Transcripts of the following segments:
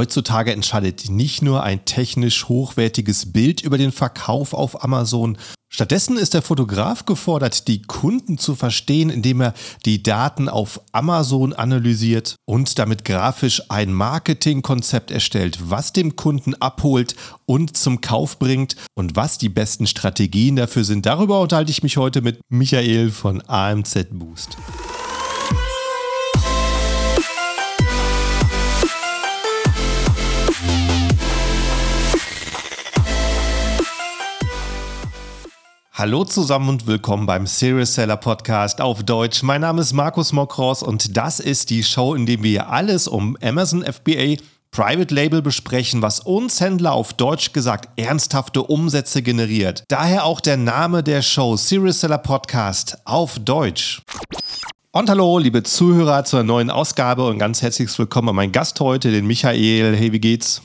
Heutzutage entscheidet nicht nur ein technisch hochwertiges Bild über den Verkauf auf Amazon. Stattdessen ist der Fotograf gefordert, die Kunden zu verstehen, indem er die Daten auf Amazon analysiert und damit grafisch ein Marketingkonzept erstellt, was dem Kunden abholt und zum Kauf bringt und was die besten Strategien dafür sind. Darüber unterhalte ich mich heute mit Michael von AMZ Boost. Hallo zusammen und willkommen beim Serious Seller Podcast auf Deutsch. Mein Name ist Markus Mokros und das ist die Show, in der wir alles um Amazon FBA Private Label besprechen, was uns Händler auf Deutsch gesagt ernsthafte Umsätze generiert. Daher auch der Name der Show Serious Seller Podcast auf Deutsch. Und hallo, liebe Zuhörer, zur neuen Ausgabe und ganz herzlich willkommen an meinen Gast heute, den Michael. Hey, wie geht's?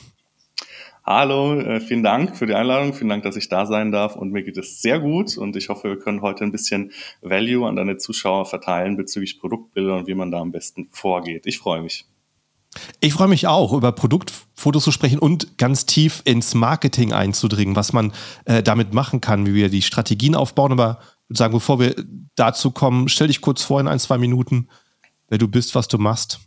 Hallo, äh, vielen Dank für die Einladung, vielen Dank, dass ich da sein darf und mir geht es sehr gut und ich hoffe, wir können heute ein bisschen Value an deine Zuschauer verteilen bezüglich Produktbilder und wie man da am besten vorgeht. Ich freue mich. Ich freue mich auch, über Produktfotos zu sprechen und ganz tief ins Marketing einzudringen, was man äh, damit machen kann, wie wir die Strategien aufbauen. Aber sagen, bevor wir dazu kommen, stell dich kurz vor in ein, zwei Minuten, wer du bist, was du machst.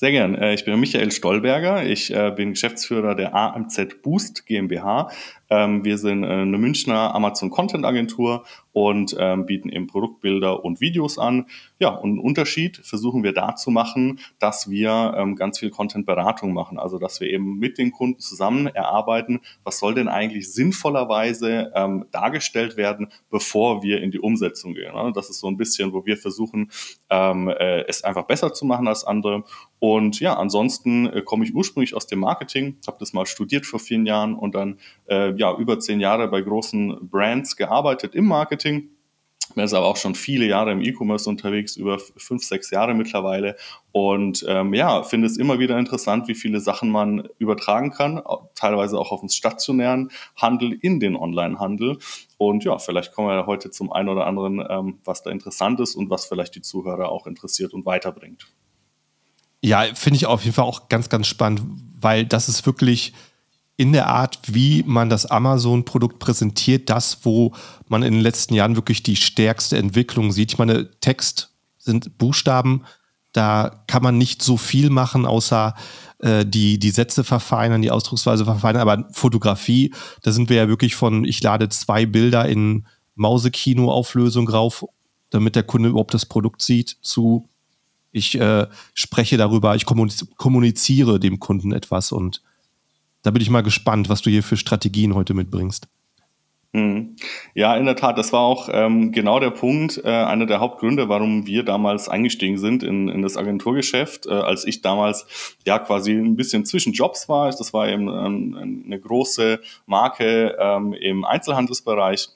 Sehr gern. Äh, ich bin Michael Stolberger. Ich äh, bin Geschäftsführer der AMZ Boost GmbH. Ähm, wir sind äh, eine Münchner Amazon Content Agentur und ähm, bieten eben Produktbilder und Videos an. Ja, und einen Unterschied versuchen wir da zu machen, dass wir ähm, ganz viel Content-Beratung machen. Also, dass wir eben mit den Kunden zusammen erarbeiten, was soll denn eigentlich sinnvollerweise ähm, dargestellt werden, bevor wir in die Umsetzung gehen. Ne? Das ist so ein bisschen, wo wir versuchen, ähm, äh, es einfach besser zu machen als andere. Und ja, ansonsten äh, komme ich ursprünglich aus dem Marketing, habe das mal studiert vor vielen Jahren und dann äh, ja über zehn Jahre bei großen Brands gearbeitet im Marketing. Bin jetzt aber auch schon viele Jahre im E-Commerce unterwegs, über fünf, sechs Jahre mittlerweile. Und ähm, ja, finde es immer wieder interessant, wie viele Sachen man übertragen kann, teilweise auch auf den stationären Handel in den Online-Handel. Und ja, vielleicht kommen wir heute zum einen oder anderen, ähm, was da interessant ist und was vielleicht die Zuhörer auch interessiert und weiterbringt. Ja, finde ich auf jeden Fall auch ganz, ganz spannend, weil das ist wirklich in der Art, wie man das Amazon-Produkt präsentiert, das, wo man in den letzten Jahren wirklich die stärkste Entwicklung sieht. Ich meine, Text sind Buchstaben, da kann man nicht so viel machen, außer äh, die, die Sätze verfeinern, die Ausdrucksweise verfeinern. Aber Fotografie, da sind wir ja wirklich von, ich lade zwei Bilder in Mausekino-Auflösung rauf, damit der Kunde überhaupt das Produkt sieht, zu ich äh, spreche darüber, ich kommuniziere dem Kunden etwas und da bin ich mal gespannt, was du hier für Strategien heute mitbringst. Hm. Ja, in der Tat, das war auch ähm, genau der Punkt, äh, einer der Hauptgründe, warum wir damals eingestiegen sind in, in das Agenturgeschäft, äh, als ich damals ja quasi ein bisschen zwischen Jobs war. Das war eben ähm, eine große Marke ähm, im Einzelhandelsbereich.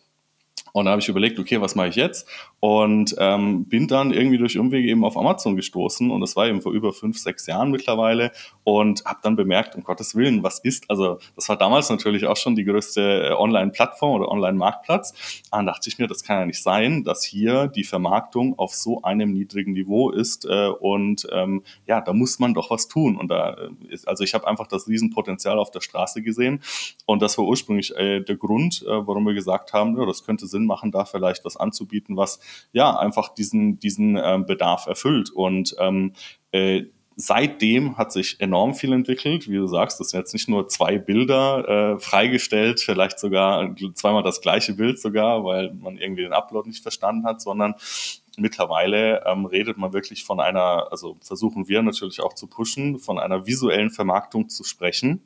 Und da habe ich überlegt, okay, was mache ich jetzt? Und ähm, bin dann irgendwie durch Umwege eben auf Amazon gestoßen und das war eben vor über fünf, sechs Jahren mittlerweile und habe dann bemerkt, um Gottes Willen, was ist, also das war damals natürlich auch schon die größte äh, Online-Plattform oder Online-Marktplatz, dann dachte ich mir, das kann ja nicht sein, dass hier die Vermarktung auf so einem niedrigen Niveau ist äh, und ähm, ja, da muss man doch was tun. Und da äh, ist, also ich habe einfach das Riesenpotenzial auf der Straße gesehen und das war ursprünglich äh, der Grund, äh, warum wir gesagt haben, ja, das könnte Sinn machen, da vielleicht was anzubieten, was ja einfach diesen, diesen ähm, Bedarf erfüllt. Und ähm, äh, seitdem hat sich enorm viel entwickelt. Wie du sagst, das sind jetzt nicht nur zwei Bilder äh, freigestellt, vielleicht sogar zweimal das gleiche Bild sogar, weil man irgendwie den Upload nicht verstanden hat, sondern mittlerweile ähm, redet man wirklich von einer, also versuchen wir natürlich auch zu pushen, von einer visuellen Vermarktung zu sprechen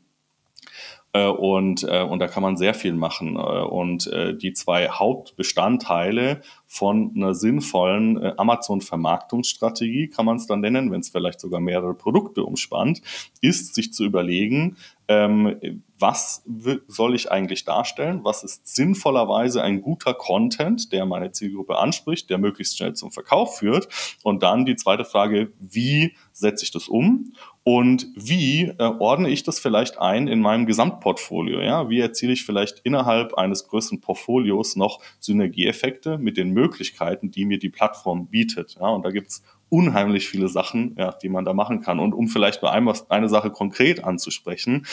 und, äh, und da kann man sehr viel machen. Äh, und die zwei Hauptbestandteile von einer sinnvollen Amazon-Vermarktungsstrategie, kann man es dann nennen, wenn es vielleicht sogar mehrere Produkte umspannt, ist sich zu überlegen, ähm, was soll ich eigentlich darstellen? Was ist sinnvollerweise ein guter Content, der meine Zielgruppe anspricht, der möglichst schnell zum Verkauf führt? Und dann die zweite Frage, wie setze ich das um? Und wie äh, ordne ich das vielleicht ein in meinem Gesamtportfolio? Ja? Wie erziele ich vielleicht innerhalb eines größeren Portfolios noch Synergieeffekte mit den Möglichkeiten, die mir die Plattform bietet? Ja? Und da gibt's unheimlich viele Sachen, ja, die man da machen kann. Und um vielleicht nur einmal eine Sache konkret anzusprechen,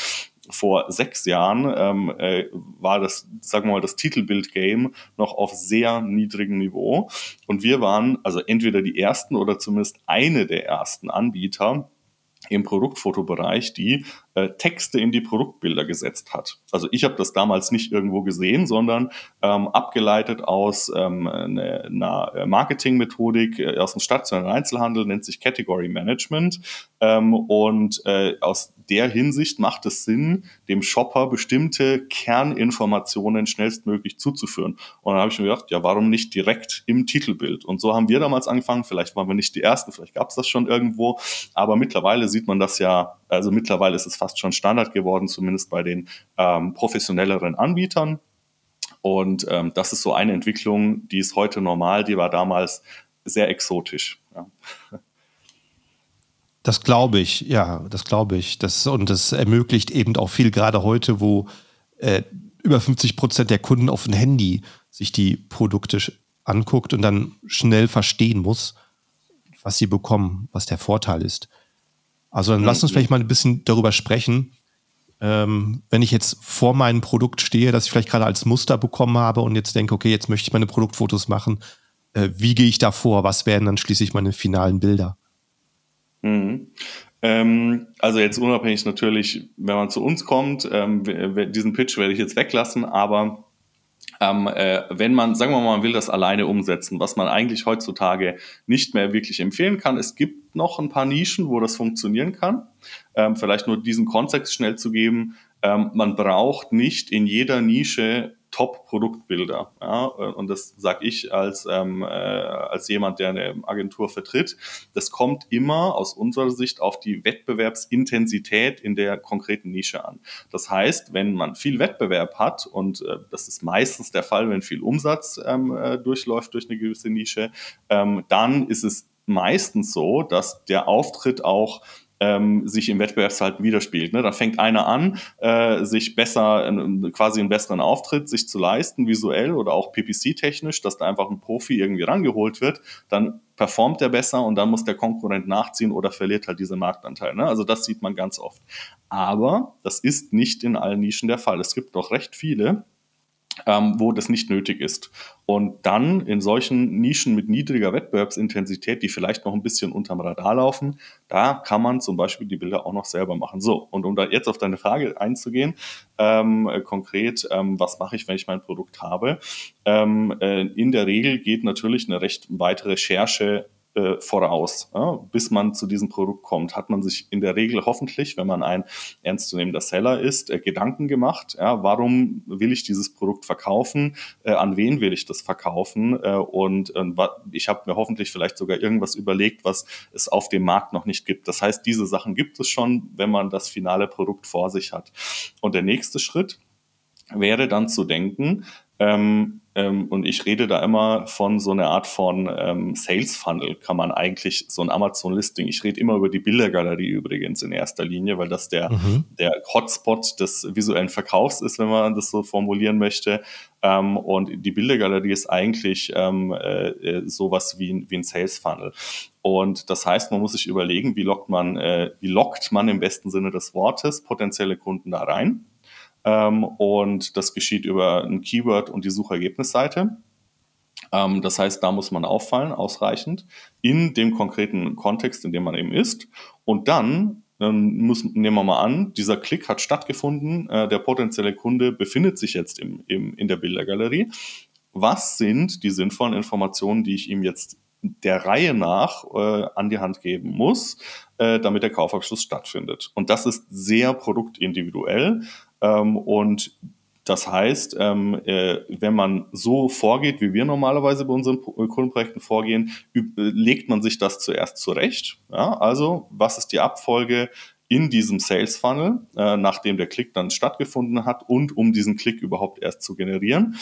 vor sechs Jahren ähm, äh, war das, sagen wir mal, das Titelbild-Game noch auf sehr niedrigem Niveau. Und wir waren also entweder die ersten oder zumindest eine der ersten Anbieter, im Produktfotobereich, die äh, Texte in die Produktbilder gesetzt hat. Also ich habe das damals nicht irgendwo gesehen, sondern ähm, abgeleitet aus ähm, einer eine Marketingmethodik äh, aus dem stationären Einzelhandel, nennt sich Category Management. Ähm, und äh, aus der Hinsicht macht es Sinn, dem Shopper bestimmte Kerninformationen schnellstmöglich zuzuführen. Und dann habe ich mir gedacht, ja, warum nicht direkt im Titelbild? Und so haben wir damals angefangen. Vielleicht waren wir nicht die Ersten, vielleicht gab es das schon irgendwo. Aber mittlerweile sieht man das ja, also mittlerweile ist es fast schon Standard geworden, zumindest bei den ähm, professionelleren Anbietern. Und ähm, das ist so eine Entwicklung, die ist heute normal, die war damals sehr exotisch. Ja. Das glaube ich, ja, das glaube ich. Das, und das ermöglicht eben auch viel, gerade heute, wo äh, über 50 Prozent der Kunden auf dem Handy sich die Produkte anguckt und dann schnell verstehen muss, was sie bekommen, was der Vorteil ist. Also dann mhm. lass uns vielleicht mal ein bisschen darüber sprechen, ähm, wenn ich jetzt vor meinem Produkt stehe, das ich vielleicht gerade als Muster bekommen habe und jetzt denke, okay, jetzt möchte ich meine Produktfotos machen, äh, wie gehe ich da vor? Was werden dann schließlich meine finalen Bilder? Mhm. Ähm, also jetzt unabhängig natürlich, wenn man zu uns kommt, ähm, diesen Pitch werde ich jetzt weglassen, aber ähm, äh, wenn man, sagen wir mal, man will das alleine umsetzen, was man eigentlich heutzutage nicht mehr wirklich empfehlen kann. Es gibt noch ein paar Nischen, wo das funktionieren kann. Ähm, vielleicht nur diesen Kontext schnell zu geben. Ähm, man braucht nicht in jeder Nische Top-Produktbilder. Ja? Und das sage ich als, ähm, äh, als jemand, der eine Agentur vertritt. Das kommt immer aus unserer Sicht auf die Wettbewerbsintensität in der konkreten Nische an. Das heißt, wenn man viel Wettbewerb hat, und äh, das ist meistens der Fall, wenn viel Umsatz ähm, äh, durchläuft durch eine gewisse Nische, ähm, dann ist es meistens so, dass der Auftritt auch ähm, sich im Wettbewerbsverhalten widerspiegelt. Ne? Da fängt einer an, äh, sich besser, äh, quasi einen besseren Auftritt sich zu leisten, visuell oder auch PPC-technisch, dass da einfach ein Profi irgendwie rangeholt wird, dann performt er besser und dann muss der Konkurrent nachziehen oder verliert halt diese Marktanteil. Ne? Also das sieht man ganz oft. Aber das ist nicht in allen Nischen der Fall. Es gibt doch recht viele, ähm, wo das nicht nötig ist. Und dann in solchen Nischen mit niedriger Wettbewerbsintensität, die vielleicht noch ein bisschen unterm Radar laufen, da kann man zum Beispiel die Bilder auch noch selber machen. So, und um da jetzt auf deine Frage einzugehen, ähm, äh, konkret, ähm, was mache ich, wenn ich mein Produkt habe? Ähm, äh, in der Regel geht natürlich eine recht weite Recherche äh, voraus. Ja? Bis man zu diesem Produkt kommt, hat man sich in der Regel hoffentlich, wenn man ein ernstzunehmender Seller ist, äh, Gedanken gemacht, ja, warum will ich dieses Produkt verkaufen, äh, an wen will ich das verkaufen äh, und ich habe mir hoffentlich vielleicht sogar irgendwas überlegt, was es auf dem Markt noch nicht gibt. Das heißt, diese Sachen gibt es schon, wenn man das finale Produkt vor sich hat. Und der nächste Schritt wäre dann zu denken, ähm, ähm, und ich rede da immer von so einer Art von ähm, Sales Funnel, kann man eigentlich so ein Amazon Listing. Ich rede immer über die Bildergalerie übrigens in erster Linie, weil das der, mhm. der Hotspot des visuellen Verkaufs ist, wenn man das so formulieren möchte. Ähm, und die Bildergalerie ist eigentlich ähm, äh, äh sowas wie, wie ein Sales Funnel. Und das heißt, man muss sich überlegen, wie lockt man, äh, wie lockt man im besten Sinne des Wortes potenzielle Kunden da rein und das geschieht über ein Keyword und die Suchergebnisseite. Ähm, das heißt, da muss man auffallen, ausreichend, in dem konkreten Kontext, in dem man eben ist. Und dann ähm, muss, nehmen wir mal an, dieser Klick hat stattgefunden, äh, der potenzielle Kunde befindet sich jetzt im, im, in der Bildergalerie. Was sind die sinnvollen Informationen, die ich ihm jetzt der Reihe nach äh, an die Hand geben muss, äh, damit der Kaufabschluss stattfindet. Und das ist sehr produktindividuell. Ähm, und das heißt, ähm, äh, wenn man so vorgeht, wie wir normalerweise bei unseren äh, Kundenprojekten vorgehen, äh, legt man sich das zuerst zurecht. Ja? Also, was ist die Abfolge in diesem Sales Funnel, äh, nachdem der Klick dann stattgefunden hat und um diesen Klick überhaupt erst zu generieren?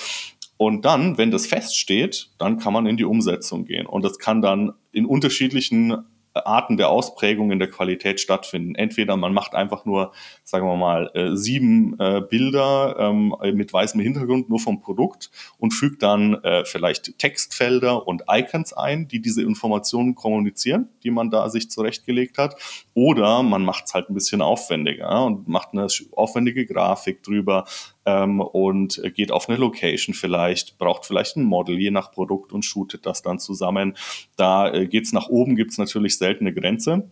Und dann, wenn das feststeht, dann kann man in die Umsetzung gehen. Und das kann dann in unterschiedlichen Arten der Ausprägung in der Qualität stattfinden. Entweder man macht einfach nur, sagen wir mal, äh, sieben äh, Bilder ähm, mit weißem Hintergrund nur vom Produkt und fügt dann äh, vielleicht Textfelder und Icons ein, die diese Informationen kommunizieren, die man da sich zurechtgelegt hat. Oder man macht es halt ein bisschen aufwendiger und macht eine aufwendige Grafik drüber, ähm, und geht auf eine Location vielleicht, braucht vielleicht ein Model je nach Produkt und shootet das dann zusammen. Da äh, geht's nach oben, gibt's natürlich seltene Grenze.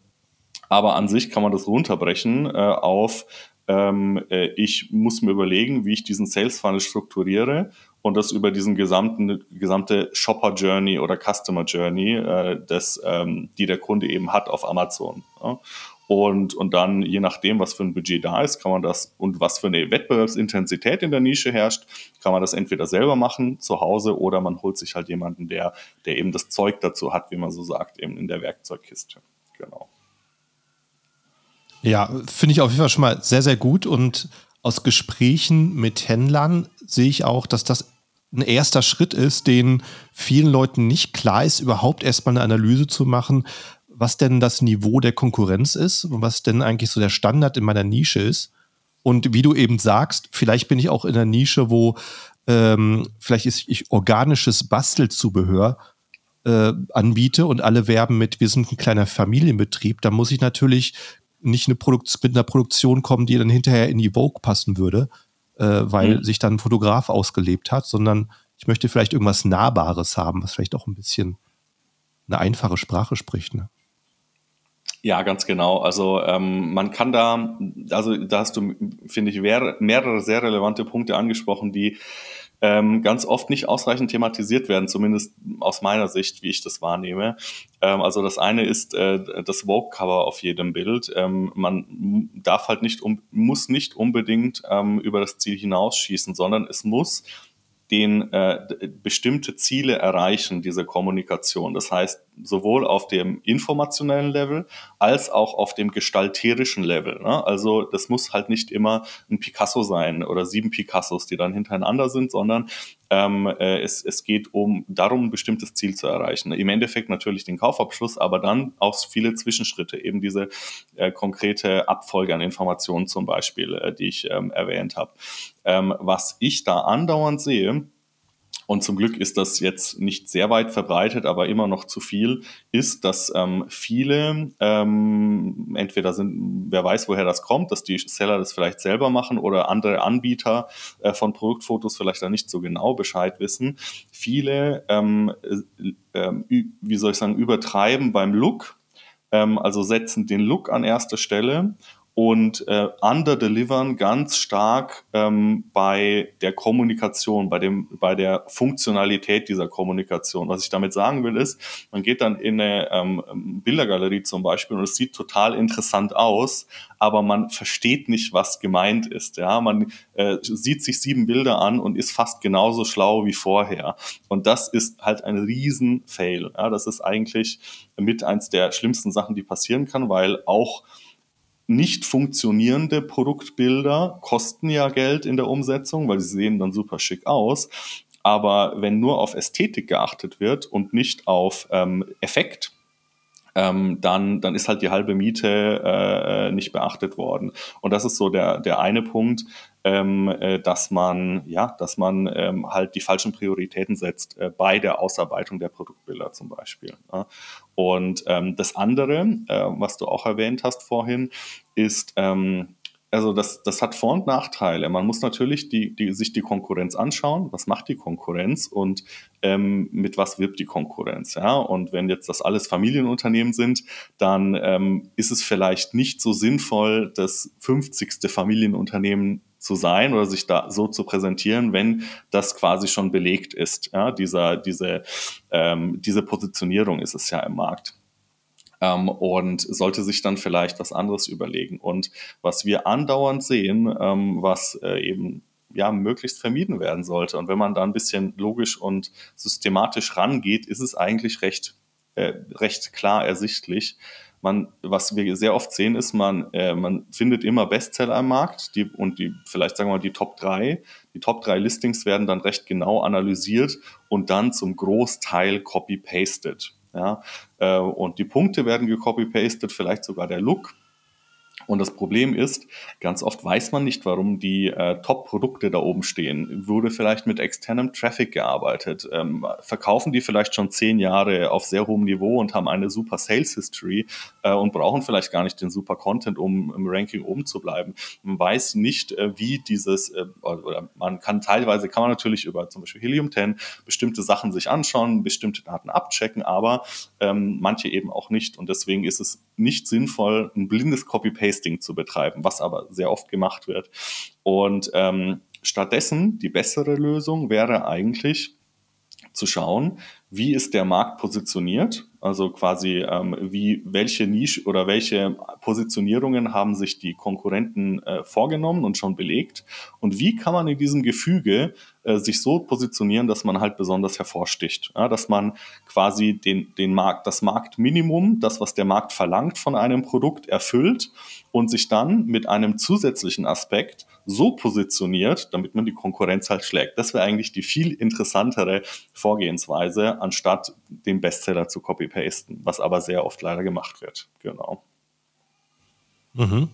Aber an sich kann man das runterbrechen äh, auf, ähm, äh, ich muss mir überlegen, wie ich diesen Sales Funnel strukturiere und das über diesen gesamten gesamte Shopper Journey oder Customer Journey, äh, das, ähm, die der Kunde eben hat auf Amazon. Ja? Und, und dann, je nachdem, was für ein Budget da ist, kann man das und was für eine Wettbewerbsintensität in der Nische herrscht, kann man das entweder selber machen zu Hause oder man holt sich halt jemanden, der, der eben das Zeug dazu hat, wie man so sagt, eben in der Werkzeugkiste. Genau. Ja, finde ich auf jeden Fall schon mal sehr, sehr gut. Und aus Gesprächen mit Händlern sehe ich auch, dass das ein erster Schritt ist, den vielen Leuten nicht klar ist, überhaupt erstmal eine Analyse zu machen, was denn das Niveau der Konkurrenz ist und was denn eigentlich so der Standard in meiner Nische ist. Und wie du eben sagst, vielleicht bin ich auch in einer Nische, wo ähm, vielleicht ist ich organisches Bastelzubehör äh, anbiete und alle werben mit, wir sind ein kleiner Familienbetrieb, da muss ich natürlich nicht eine mit einer Produktion kommen, die dann hinterher in die Vogue passen würde, äh, weil mhm. sich dann ein Fotograf ausgelebt hat, sondern ich möchte vielleicht irgendwas Nahbares haben, was vielleicht auch ein bisschen eine einfache Sprache spricht. Ne? Ja, ganz genau. Also ähm, man kann da, also da hast du, finde ich, mehrere sehr relevante Punkte angesprochen, die ähm, ganz oft nicht ausreichend thematisiert werden, zumindest aus meiner Sicht, wie ich das wahrnehme. Ähm, also das eine ist äh, das Vogue-Cover auf jedem Bild. Ähm, man darf halt nicht, um, muss nicht unbedingt ähm, über das Ziel hinausschießen, sondern es muss den äh, bestimmte Ziele erreichen, diese Kommunikation. Das heißt, sowohl auf dem informationellen Level als auch auf dem gestalterischen Level. Ne? Also das muss halt nicht immer ein Picasso sein oder sieben Picassos, die dann hintereinander sind, sondern ähm, äh, es, es geht um darum, ein bestimmtes Ziel zu erreichen. Im Endeffekt natürlich den Kaufabschluss, aber dann auch viele Zwischenschritte, eben diese äh, konkrete Abfolge an Informationen zum Beispiel, äh, die ich ähm, erwähnt habe. Ähm, was ich da andauernd sehe, und zum Glück ist das jetzt nicht sehr weit verbreitet, aber immer noch zu viel, ist, dass ähm, viele ähm, entweder sind, wer weiß, woher das kommt, dass die Seller das vielleicht selber machen oder andere Anbieter äh, von Produktfotos vielleicht da nicht so genau Bescheid wissen. Viele, ähm, äh, äh, wie soll ich sagen, übertreiben beim Look, ähm, also setzen den Look an erster Stelle und äh, underdelivern ganz stark ähm, bei der Kommunikation, bei, dem, bei der Funktionalität dieser Kommunikation. Was ich damit sagen will, ist, man geht dann in eine ähm, Bildergalerie zum Beispiel und es sieht total interessant aus, aber man versteht nicht, was gemeint ist. Ja? Man äh, sieht sich sieben Bilder an und ist fast genauso schlau wie vorher. Und das ist halt ein Riesen-Fail. Ja? Das ist eigentlich mit eins der schlimmsten Sachen, die passieren kann, weil auch nicht funktionierende Produktbilder kosten ja Geld in der Umsetzung, weil sie sehen dann super schick aus. Aber wenn nur auf Ästhetik geachtet wird und nicht auf ähm, Effekt, ähm, dann, dann ist halt die halbe Miete äh, nicht beachtet worden. Und das ist so der, der eine Punkt, ähm, äh, dass man, ja, dass man ähm, halt die falschen Prioritäten setzt äh, bei der Ausarbeitung der Produktbilder zum Beispiel. Ja. Und ähm, das andere, äh, was du auch erwähnt hast vorhin, ist, ähm, also das, das hat Vor- und Nachteile. Man muss natürlich die, die, sich die Konkurrenz anschauen. Was macht die Konkurrenz und ähm, mit was wirbt die Konkurrenz? Ja? Und wenn jetzt das alles Familienunternehmen sind, dann ähm, ist es vielleicht nicht so sinnvoll, das 50. Familienunternehmen zu sein oder sich da so zu präsentieren, wenn das quasi schon belegt ist. Ja? Dieser, diese, ähm, diese Positionierung ist es ja im Markt ähm, und sollte sich dann vielleicht was anderes überlegen. Und was wir andauernd sehen, ähm, was äh, eben ja, möglichst vermieden werden sollte. Und wenn man da ein bisschen logisch und systematisch rangeht, ist es eigentlich recht, äh, recht klar ersichtlich. Man, was wir sehr oft sehen, ist, man, äh, man findet immer Bestseller am Markt die, und die, vielleicht sagen wir mal die Top 3. Die Top 3 Listings werden dann recht genau analysiert und dann zum Großteil copy-pasted. Ja? Äh, und die Punkte werden gecopy-pasted, vielleicht sogar der Look. Und das Problem ist, ganz oft weiß man nicht, warum die äh, Top-Produkte da oben stehen. Wurde vielleicht mit externem Traffic gearbeitet? Ähm, verkaufen die vielleicht schon zehn Jahre auf sehr hohem Niveau und haben eine super Sales History äh, und brauchen vielleicht gar nicht den super Content, um im Ranking oben zu bleiben? Man weiß nicht, äh, wie dieses, äh, oder man kann teilweise, kann man natürlich über zum Beispiel Helium 10 bestimmte Sachen sich anschauen, bestimmte Daten abchecken, aber ähm, manche eben auch nicht. Und deswegen ist es nicht sinnvoll, ein blindes Copy-Pasting zu betreiben, was aber sehr oft gemacht wird. Und ähm, stattdessen die bessere Lösung wäre eigentlich zu schauen, wie ist der Markt positioniert, also quasi ähm, wie welche Nische oder welche Positionierungen haben sich die Konkurrenten äh, vorgenommen und schon belegt? Und wie kann man in diesem Gefüge äh, sich so positionieren, dass man halt besonders hervorsticht, ja, dass man quasi den, den Markt, das Marktminimum, das was der Markt verlangt von einem Produkt erfüllt und sich dann mit einem zusätzlichen Aspekt so positioniert, damit man die Konkurrenz halt schlägt. Das wäre eigentlich die viel interessantere Vorgehensweise, anstatt den Bestseller zu copy-pasten, was aber sehr oft leider gemacht wird. Genau. Mhm.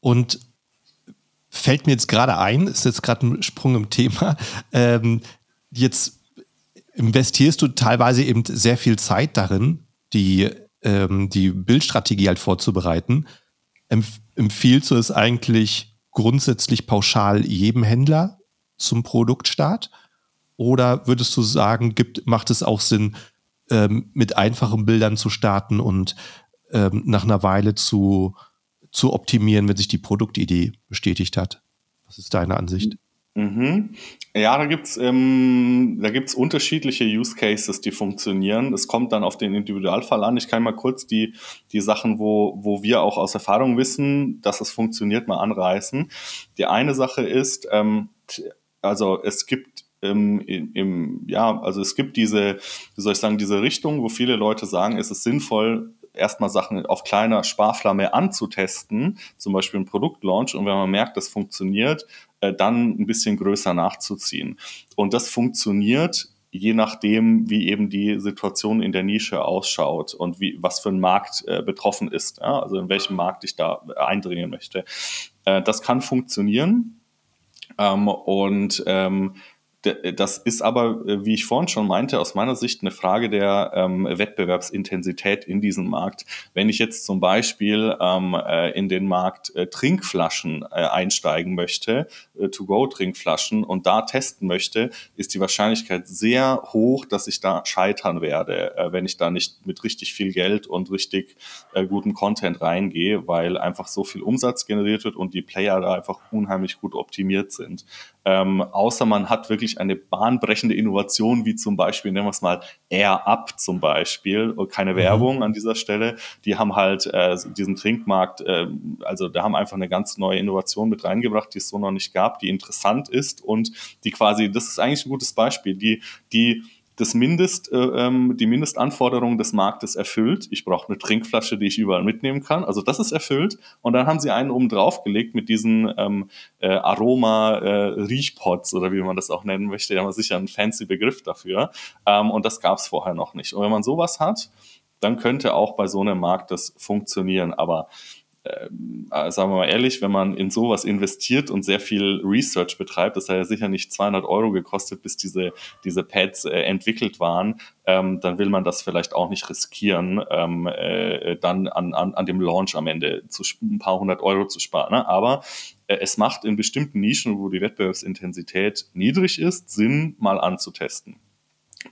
Und fällt mir jetzt gerade ein, ist jetzt gerade ein Sprung im Thema, ähm, jetzt investierst du teilweise eben sehr viel Zeit darin, die, ähm, die Bildstrategie halt vorzubereiten. Empf empfiehlst du es eigentlich grundsätzlich pauschal jedem Händler zum Produktstart? Oder würdest du sagen, gibt, macht es auch Sinn, ähm, mit einfachen Bildern zu starten und ähm, nach einer Weile zu, zu optimieren, wenn sich die Produktidee bestätigt hat? Was ist deine Ansicht? Mhm. Ja, da gibt's ähm, da gibt's unterschiedliche Use Cases, die funktionieren. Es kommt dann auf den Individualfall an. Ich kann mal kurz die, die Sachen, wo, wo wir auch aus Erfahrung wissen, dass es funktioniert, mal anreißen. Die eine Sache ist, ähm, also es gibt im, im, ja, also es gibt diese, wie soll ich sagen, diese Richtung, wo viele Leute sagen, es ist sinnvoll, erstmal Sachen auf kleiner Sparflamme anzutesten, zum Beispiel ein Produktlaunch. Und wenn man merkt, das funktioniert, äh, dann ein bisschen größer nachzuziehen. Und das funktioniert je nachdem, wie eben die Situation in der Nische ausschaut und wie, was für ein Markt äh, betroffen ist, ja? also in welchem Markt ich da eindringen möchte. Äh, das kann funktionieren. Ähm, und ähm, das ist aber, äh, wie ich vorhin schon meinte, aus meiner Sicht eine Frage der ähm, Wettbewerbsintensität in diesem Markt. Wenn ich jetzt zum Beispiel ähm, äh, in den Markt äh, Trinkflaschen äh, einsteigen möchte, äh, To-Go-Trinkflaschen und da testen möchte, ist die Wahrscheinlichkeit sehr hoch, dass ich da scheitern werde, äh, wenn ich da nicht mit richtig viel Geld und richtig gutem Content reingehe, weil einfach so viel Umsatz generiert wird und die Player da einfach unheimlich gut optimiert sind. Ähm, außer man hat wirklich eine bahnbrechende Innovation, wie zum Beispiel, nennen wir es mal Air Up zum Beispiel, keine mhm. Werbung an dieser Stelle. Die haben halt äh, diesen Trinkmarkt, äh, also da haben einfach eine ganz neue Innovation mit reingebracht, die es so noch nicht gab, die interessant ist und die quasi, das ist eigentlich ein gutes Beispiel, die, die das Mindest, äh, ähm, die Mindestanforderungen des Marktes erfüllt. Ich brauche eine Trinkflasche, die ich überall mitnehmen kann. Also das ist erfüllt. Und dann haben sie einen oben drauf gelegt mit diesen ähm, äh, Aroma-Riechpots äh, oder wie man das auch nennen möchte. Da haben wir sicher einen fancy Begriff dafür. Ähm, und das gab es vorher noch nicht. Und wenn man sowas hat, dann könnte auch bei so einem Markt das funktionieren. Aber äh, sagen wir mal ehrlich, wenn man in sowas investiert und sehr viel Research betreibt, das hat ja sicher nicht 200 Euro gekostet, bis diese, diese Pads äh, entwickelt waren, ähm, dann will man das vielleicht auch nicht riskieren, ähm, äh, dann an, an, an dem Launch am Ende zu, ein paar hundert Euro zu sparen. Ne? Aber äh, es macht in bestimmten Nischen, wo die Wettbewerbsintensität niedrig ist, Sinn, mal anzutesten.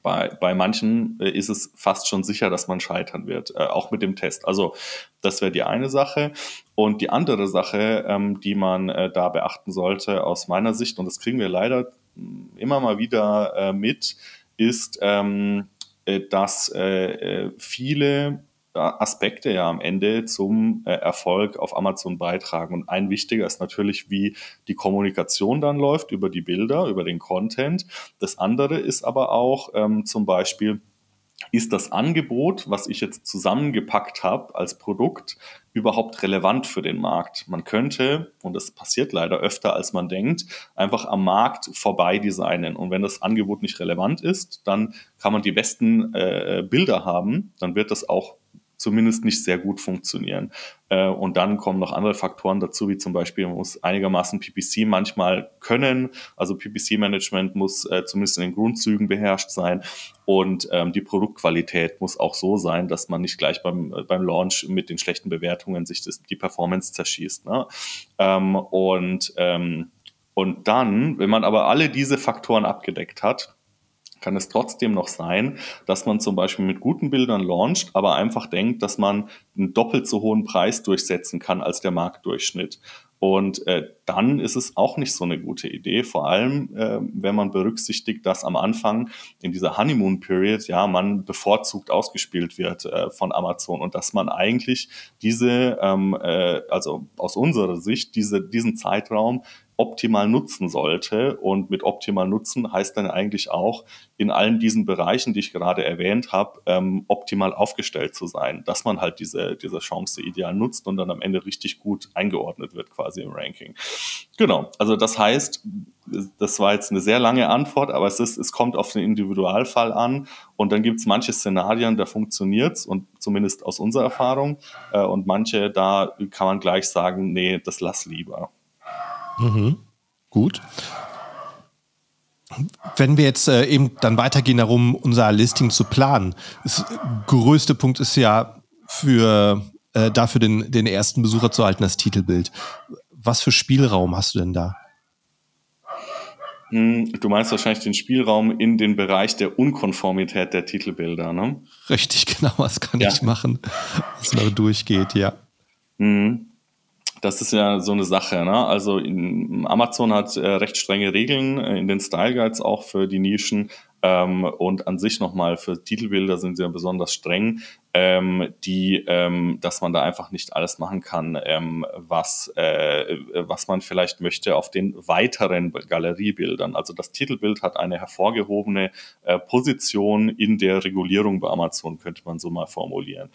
Bei, bei manchen äh, ist es fast schon sicher, dass man scheitern wird, äh, auch mit dem Test. Also das wäre die eine Sache. Und die andere Sache, ähm, die man äh, da beachten sollte aus meiner Sicht, und das kriegen wir leider mm, immer mal wieder äh, mit, ist, ähm, äh, dass äh, viele Aspekte ja am Ende zum äh, Erfolg auf Amazon beitragen. Und ein wichtiger ist natürlich, wie die Kommunikation dann läuft über die Bilder, über den Content. Das andere ist aber auch ähm, zum Beispiel, ist das Angebot, was ich jetzt zusammengepackt habe als Produkt, überhaupt relevant für den Markt? Man könnte, und das passiert leider öfter, als man denkt, einfach am Markt vorbei designen. Und wenn das Angebot nicht relevant ist, dann kann man die besten äh, Bilder haben, dann wird das auch zumindest nicht sehr gut funktionieren. Äh, und dann kommen noch andere Faktoren dazu, wie zum Beispiel, man muss einigermaßen PPC manchmal können. Also PPC-Management muss äh, zumindest in den Grundzügen beherrscht sein. Und ähm, die Produktqualität muss auch so sein, dass man nicht gleich beim, äh, beim Launch mit den schlechten Bewertungen sich das, die Performance zerschießt. Ne? Ähm, und, ähm, und dann, wenn man aber alle diese Faktoren abgedeckt hat, kann es trotzdem noch sein, dass man zum Beispiel mit guten Bildern launcht, aber einfach denkt, dass man einen doppelt so hohen Preis durchsetzen kann als der Marktdurchschnitt. Und äh, dann ist es auch nicht so eine gute Idee, vor allem äh, wenn man berücksichtigt, dass am Anfang in dieser Honeymoon Period ja man bevorzugt ausgespielt wird äh, von Amazon und dass man eigentlich diese, ähm, äh, also aus unserer Sicht, diese, diesen Zeitraum optimal nutzen sollte. Und mit optimal nutzen heißt dann eigentlich auch, in allen diesen Bereichen, die ich gerade erwähnt habe, ähm, optimal aufgestellt zu sein, dass man halt diese, diese Chance ideal nutzt und dann am Ende richtig gut eingeordnet wird quasi im Ranking. Genau, also das heißt, das war jetzt eine sehr lange Antwort, aber es, ist, es kommt auf den Individualfall an und dann gibt es manche Szenarien, da funktioniert es und zumindest aus unserer Erfahrung äh, und manche, da kann man gleich sagen, nee, das lass lieber. Mhm. Gut. Wenn wir jetzt äh, eben dann weitergehen darum, unser Listing zu planen, das größte Punkt ist ja für äh, dafür den, den ersten Besucher zu halten, das Titelbild. Was für Spielraum hast du denn da? Hm, du meinst wahrscheinlich den Spielraum in den Bereich der Unkonformität der Titelbilder, ne? Richtig, genau, was kann ja. ich machen, was noch durchgeht, ja. Mhm das ist ja so eine Sache. Ne? Also in, Amazon hat äh, recht strenge Regeln äh, in den Style Guides auch für die Nischen. Ähm, und an sich nochmal für Titelbilder sind sie ja besonders streng ähm, die, ähm, dass man da einfach nicht alles machen kann, ähm, was, äh, was man vielleicht möchte auf den weiteren Galeriebildern. Also das Titelbild hat eine hervorgehobene äh, Position in der Regulierung bei Amazon, könnte man so mal formulieren.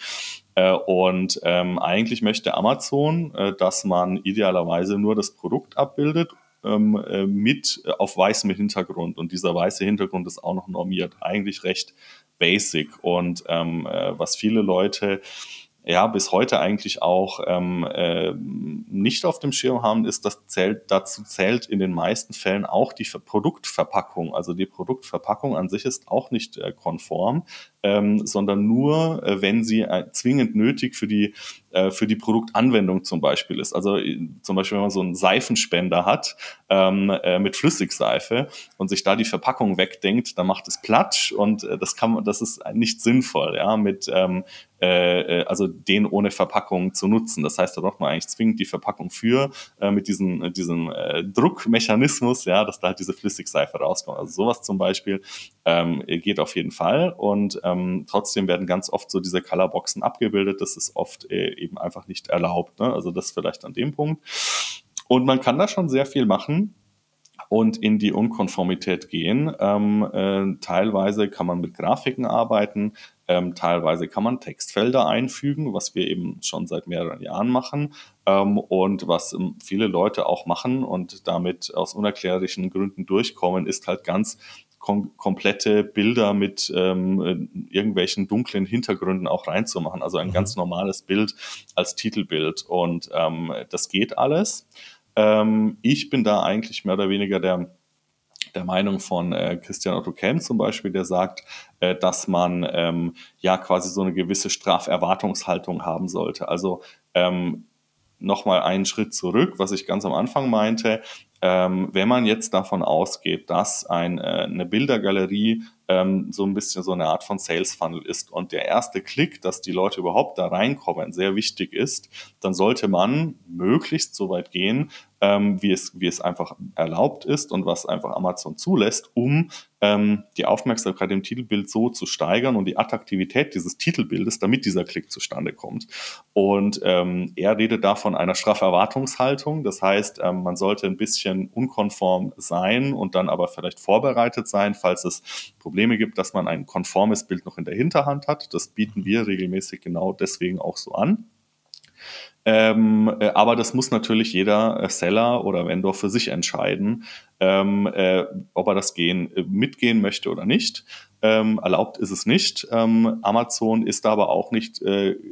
Äh, und ähm, eigentlich möchte Amazon, äh, dass man idealerweise nur das Produkt abbildet ähm, äh, mit äh, auf weißem Hintergrund. Und dieser weiße Hintergrund ist auch noch normiert. Eigentlich recht basic. Und ähm, äh, was viele Leute ja bis heute eigentlich auch ähm, äh, nicht auf dem Schirm haben, ist, dass zählt, dazu zählt in den meisten Fällen auch die Produktverpackung. Also die Produktverpackung an sich ist auch nicht äh, konform, ähm, sondern nur, äh, wenn sie äh, zwingend nötig für die äh, für die Produktanwendung zum Beispiel ist. Also äh, zum Beispiel, wenn man so einen Seifenspender hat ähm, äh, mit Flüssigseife und sich da die Verpackung wegdenkt, dann macht es Platsch und äh, das kann das ist nicht sinnvoll, ja, mit ähm, äh, also den ohne Verpackung zu nutzen. Das heißt, da braucht man eigentlich zwingend die Verpackung für mit diesem, diesem Druckmechanismus, ja, dass da halt diese Flüssigseife rauskommt. Also sowas zum Beispiel ähm, geht auf jeden Fall und ähm, trotzdem werden ganz oft so diese Colorboxen abgebildet. Das ist oft äh, eben einfach nicht erlaubt. Ne? Also das vielleicht an dem Punkt. Und man kann da schon sehr viel machen und in die Unkonformität gehen. Ähm, äh, teilweise kann man mit Grafiken arbeiten, ähm, teilweise kann man Textfelder einfügen, was wir eben schon seit mehreren Jahren machen ähm, und was ähm, viele Leute auch machen und damit aus unerklärlichen Gründen durchkommen, ist halt ganz kom komplette Bilder mit ähm, irgendwelchen dunklen Hintergründen auch reinzumachen. Also ein mhm. ganz normales Bild als Titelbild. Und ähm, das geht alles. Ähm, ich bin da eigentlich mehr oder weniger der der Meinung von äh, Christian Otto Kelm zum Beispiel, der sagt, äh, dass man ähm, ja quasi so eine gewisse Straferwartungshaltung haben sollte. Also ähm, nochmal einen Schritt zurück, was ich ganz am Anfang meinte. Ähm, wenn man jetzt davon ausgeht, dass ein, äh, eine Bildergalerie ähm, so ein bisschen so eine Art von Sales Funnel ist und der erste Klick, dass die Leute überhaupt da reinkommen, sehr wichtig ist, dann sollte man möglichst so weit gehen, ähm, wie, es, wie es einfach erlaubt ist und was einfach Amazon zulässt, um die Aufmerksamkeit im Titelbild so zu steigern und die Attraktivität dieses Titelbildes, damit dieser Klick zustande kommt. Und ähm, er redet da von einer Strafferwartungshaltung. Das heißt, ähm, man sollte ein bisschen unkonform sein und dann aber vielleicht vorbereitet sein, falls es Probleme gibt, dass man ein konformes Bild noch in der Hinterhand hat. Das bieten wir regelmäßig genau deswegen auch so an. Ähm, äh, aber das muss natürlich jeder äh, Seller oder Vendor für sich entscheiden, ähm, äh, ob er das gehen, äh, mitgehen möchte oder nicht. Ähm, erlaubt ist es nicht. Ähm, Amazon ist aber auch nicht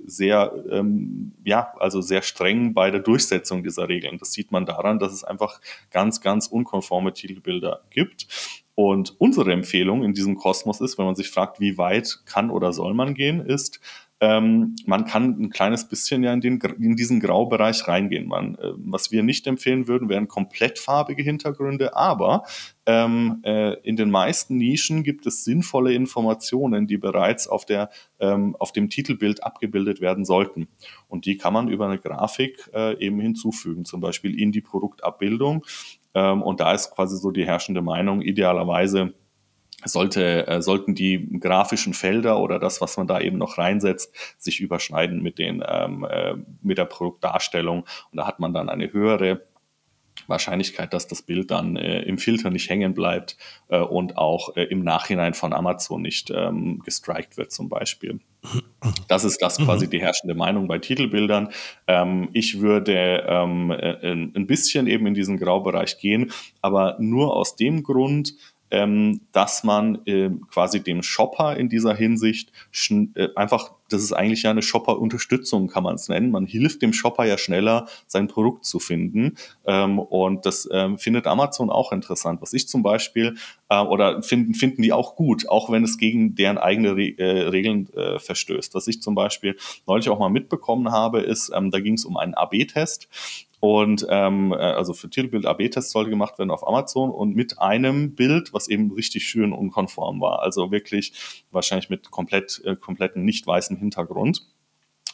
sehr, ähm, ja, also sehr streng bei der Durchsetzung dieser Regeln. Das sieht man daran, dass es einfach ganz, ganz unkonforme Titelbilder gibt. Und unsere Empfehlung in diesem Kosmos ist, wenn man sich fragt, wie weit kann oder soll man gehen, ist, ähm, man kann ein kleines bisschen ja in, den, in diesen Graubereich reingehen. Man, äh, was wir nicht empfehlen würden, wären komplett farbige Hintergründe, aber ähm, äh, in den meisten Nischen gibt es sinnvolle Informationen, die bereits auf, der, ähm, auf dem Titelbild abgebildet werden sollten. Und die kann man über eine Grafik äh, eben hinzufügen, zum Beispiel in die Produktabbildung. Ähm, und da ist quasi so die herrschende Meinung, idealerweise sollte, äh, sollten die grafischen Felder oder das, was man da eben noch reinsetzt, sich überschneiden mit, den, ähm, äh, mit der Produktdarstellung. Und da hat man dann eine höhere Wahrscheinlichkeit, dass das Bild dann äh, im Filter nicht hängen bleibt äh, und auch äh, im Nachhinein von Amazon nicht ähm, gestrikt wird zum Beispiel. Das ist das quasi mhm. die herrschende Meinung bei Titelbildern. Ähm, ich würde ähm, äh, ein bisschen eben in diesen Graubereich gehen, aber nur aus dem Grund, ähm, dass man äh, quasi dem Shopper in dieser Hinsicht äh, einfach, das ist eigentlich ja eine Shopper-Unterstützung, kann man es nennen. Man hilft dem Shopper ja schneller, sein Produkt zu finden. Ähm, und das ähm, findet Amazon auch interessant. Was ich zum Beispiel, äh, oder finden, finden die auch gut, auch wenn es gegen deren eigene Re äh, Regeln äh, verstößt. Was ich zum Beispiel neulich auch mal mitbekommen habe, ist, ähm, da ging es um einen AB-Test. Und ähm, äh, also für Titelbild AB-Test sollte gemacht werden auf Amazon und mit einem Bild, was eben richtig schön unkonform war. Also wirklich wahrscheinlich mit komplett, äh, kompletten nicht weißem Hintergrund.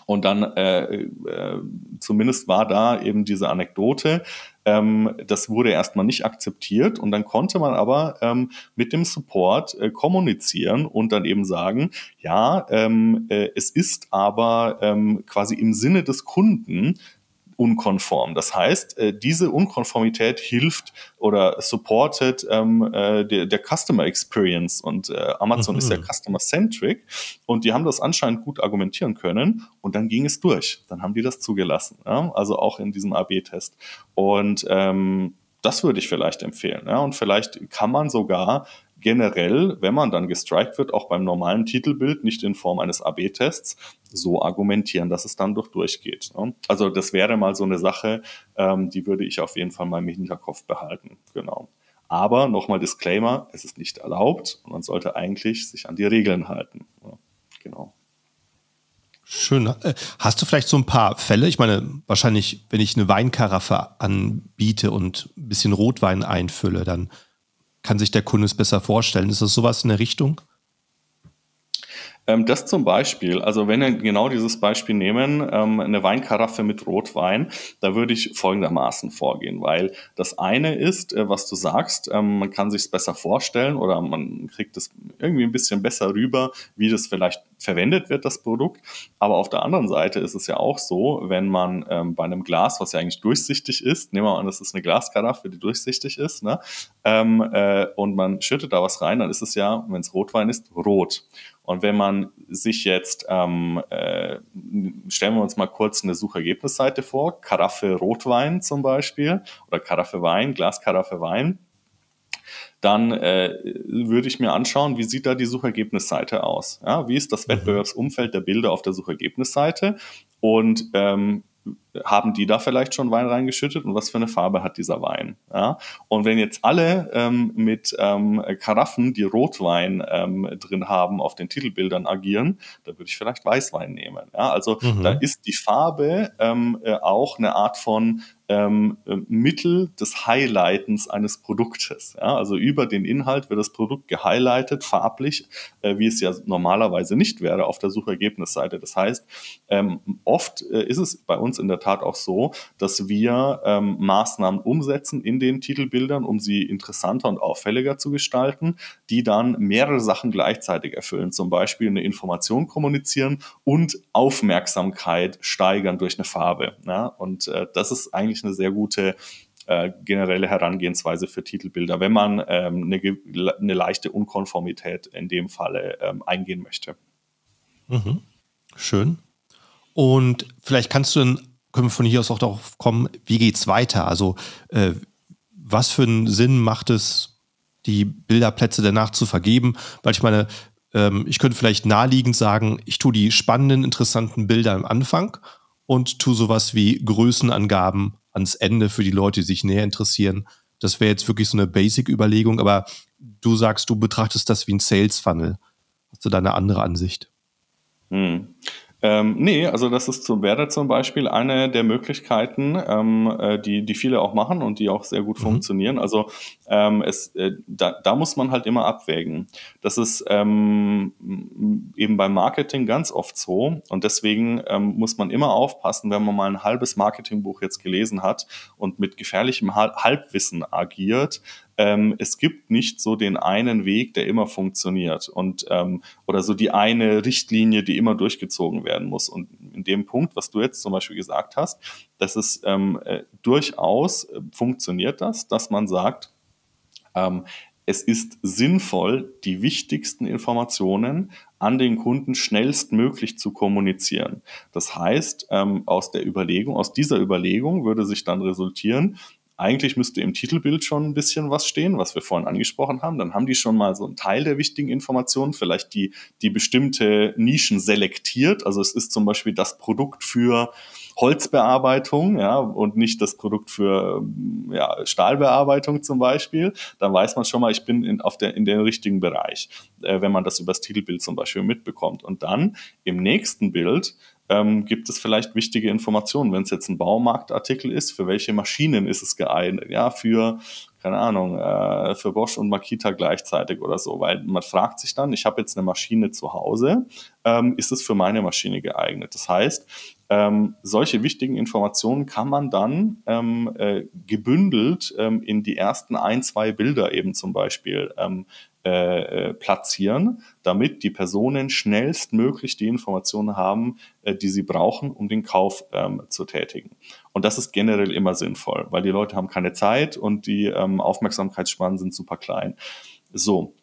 Und dann äh, äh, zumindest war da eben diese Anekdote, ähm, das wurde erstmal nicht akzeptiert und dann konnte man aber ähm, mit dem Support äh, kommunizieren und dann eben sagen, ja, ähm, äh, es ist aber ähm, quasi im Sinne des Kunden unkonform. Das heißt, äh, diese Unkonformität hilft oder supportet ähm, äh, der, der, Customer Experience und äh, Amazon mhm. ist ja mhm. Customer-Centric und die haben das anscheinend gut argumentieren können und dann ging es durch. Dann haben die das zugelassen. Ja? Also auch in diesem AB-Test. Und ähm, das würde ich vielleicht empfehlen. Ja? Und vielleicht kann man sogar generell, wenn man dann gestrikt wird, auch beim normalen Titelbild, nicht in Form eines AB-Tests, so argumentieren, dass es dann durch durchgeht. Ne? Also das wäre mal so eine Sache, ähm, die würde ich auf jeden Fall mal im Hinterkopf behalten. Genau. Aber nochmal Disclaimer, es ist nicht erlaubt und man sollte eigentlich sich an die Regeln halten. Ja, genau. Schön. Äh, hast du vielleicht so ein paar Fälle? Ich meine, wahrscheinlich, wenn ich eine Weinkaraffe anbiete und ein bisschen Rotwein einfülle, dann kann sich der Kunde es besser vorstellen. Ist das sowas in der Richtung? Ähm, das zum Beispiel, also wenn wir genau dieses Beispiel nehmen, ähm, eine Weinkaraffe mit Rotwein, da würde ich folgendermaßen vorgehen, weil das eine ist, äh, was du sagst, ähm, man kann sich es besser vorstellen oder man kriegt es irgendwie ein bisschen besser rüber, wie das vielleicht verwendet wird, das Produkt. Aber auf der anderen Seite ist es ja auch so, wenn man ähm, bei einem Glas, was ja eigentlich durchsichtig ist, nehmen wir an, das ist eine Glaskaraffe, die durchsichtig ist, ne? ähm, äh, und man schüttet da was rein, dann ist es ja, wenn es Rotwein ist, rot. Und wenn man sich jetzt, ähm, äh, stellen wir uns mal kurz eine Suchergebnisseite vor, Karaffe Rotwein zum Beispiel oder Karaffe Wein, Glaskaraffe Wein, dann äh, würde ich mir anschauen, wie sieht da die Suchergebnisseite aus? Ja, wie ist das mhm. Wettbewerbsumfeld der Bilder auf der Suchergebnisseite? Und ähm, haben die da vielleicht schon Wein reingeschüttet und was für eine Farbe hat dieser Wein? Ja? Und wenn jetzt alle ähm, mit ähm, Karaffen, die Rotwein ähm, drin haben, auf den Titelbildern agieren, dann würde ich vielleicht Weißwein nehmen. Ja? Also mhm. da ist die Farbe ähm, äh, auch eine Art von ähm, äh, Mittel des Highlightens eines Produktes. Ja? Also über den Inhalt wird das Produkt gehighlightet, farblich, äh, wie es ja normalerweise nicht wäre auf der Suchergebnisseite. Das heißt, ähm, oft äh, ist es bei uns in der Tat auch so, dass wir ähm, Maßnahmen umsetzen in den Titelbildern, um sie interessanter und auffälliger zu gestalten, die dann mehrere Sachen gleichzeitig erfüllen. Zum Beispiel eine Information kommunizieren und Aufmerksamkeit steigern durch eine Farbe. Ja? Und äh, das ist eigentlich eigentlich eine sehr gute äh, generelle Herangehensweise für Titelbilder, wenn man ähm, eine, eine, leichte Unkonformität in dem Falle ähm, eingehen möchte. Mhm. Schön. Und vielleicht kannst du dann, können wir von hier aus auch darauf kommen, wie geht es weiter? Also äh, was für einen Sinn macht es, die Bilderplätze danach zu vergeben? Weil ich meine, ähm, ich könnte vielleicht naheliegend sagen, ich tue die spannenden, interessanten Bilder am Anfang und tue sowas wie Größenangaben ans Ende für die Leute, die sich näher interessieren. Das wäre jetzt wirklich so eine Basic-Überlegung, aber du sagst, du betrachtest das wie ein Sales-Funnel. Hast du da eine andere Ansicht? Hm. Ähm, nee, also das ist zum, wäre zum Beispiel eine der Möglichkeiten, ähm, äh, die, die viele auch machen und die auch sehr gut mhm. funktionieren. Also ähm, es, äh, da, da muss man halt immer abwägen. Das ist ähm, eben beim Marketing ganz oft so und deswegen ähm, muss man immer aufpassen, wenn man mal ein halbes Marketingbuch jetzt gelesen hat und mit gefährlichem Halbwissen agiert, ähm, es gibt nicht so den einen Weg, der immer funktioniert und ähm, oder so die eine Richtlinie, die immer durchgezogen werden muss. Und in dem Punkt, was du jetzt zum Beispiel gesagt hast, dass es ähm, äh, durchaus äh, funktioniert das, dass man sagt, ähm, es ist sinnvoll, die wichtigsten Informationen an den Kunden schnellstmöglich zu kommunizieren. Das heißt, ähm, aus der Überlegung, aus dieser Überlegung würde sich dann resultieren, eigentlich müsste im Titelbild schon ein bisschen was stehen, was wir vorhin angesprochen haben. Dann haben die schon mal so einen Teil der wichtigen Informationen, vielleicht die, die bestimmte Nischen selektiert. Also es ist zum Beispiel das Produkt für Holzbearbeitung, ja, und nicht das Produkt für ja, Stahlbearbeitung zum Beispiel, dann weiß man schon mal, ich bin in, auf der, in dem richtigen Bereich, äh, wenn man das über das Titelbild zum Beispiel mitbekommt. Und dann im nächsten Bild ähm, gibt es vielleicht wichtige Informationen. Wenn es jetzt ein Baumarktartikel ist, für welche Maschinen ist es geeignet? Ja, für, keine Ahnung, äh, für Bosch und Makita gleichzeitig oder so. Weil man fragt sich dann, ich habe jetzt eine Maschine zu Hause, ähm, ist es für meine Maschine geeignet? Das heißt, ähm, solche wichtigen Informationen kann man dann ähm, äh, gebündelt ähm, in die ersten ein, zwei Bilder eben zum Beispiel ähm, äh, äh, platzieren, damit die Personen schnellstmöglich die Informationen haben, äh, die sie brauchen, um den Kauf ähm, zu tätigen. Und das ist generell immer sinnvoll, weil die Leute haben keine Zeit und die ähm, Aufmerksamkeitsspannen sind super klein. So,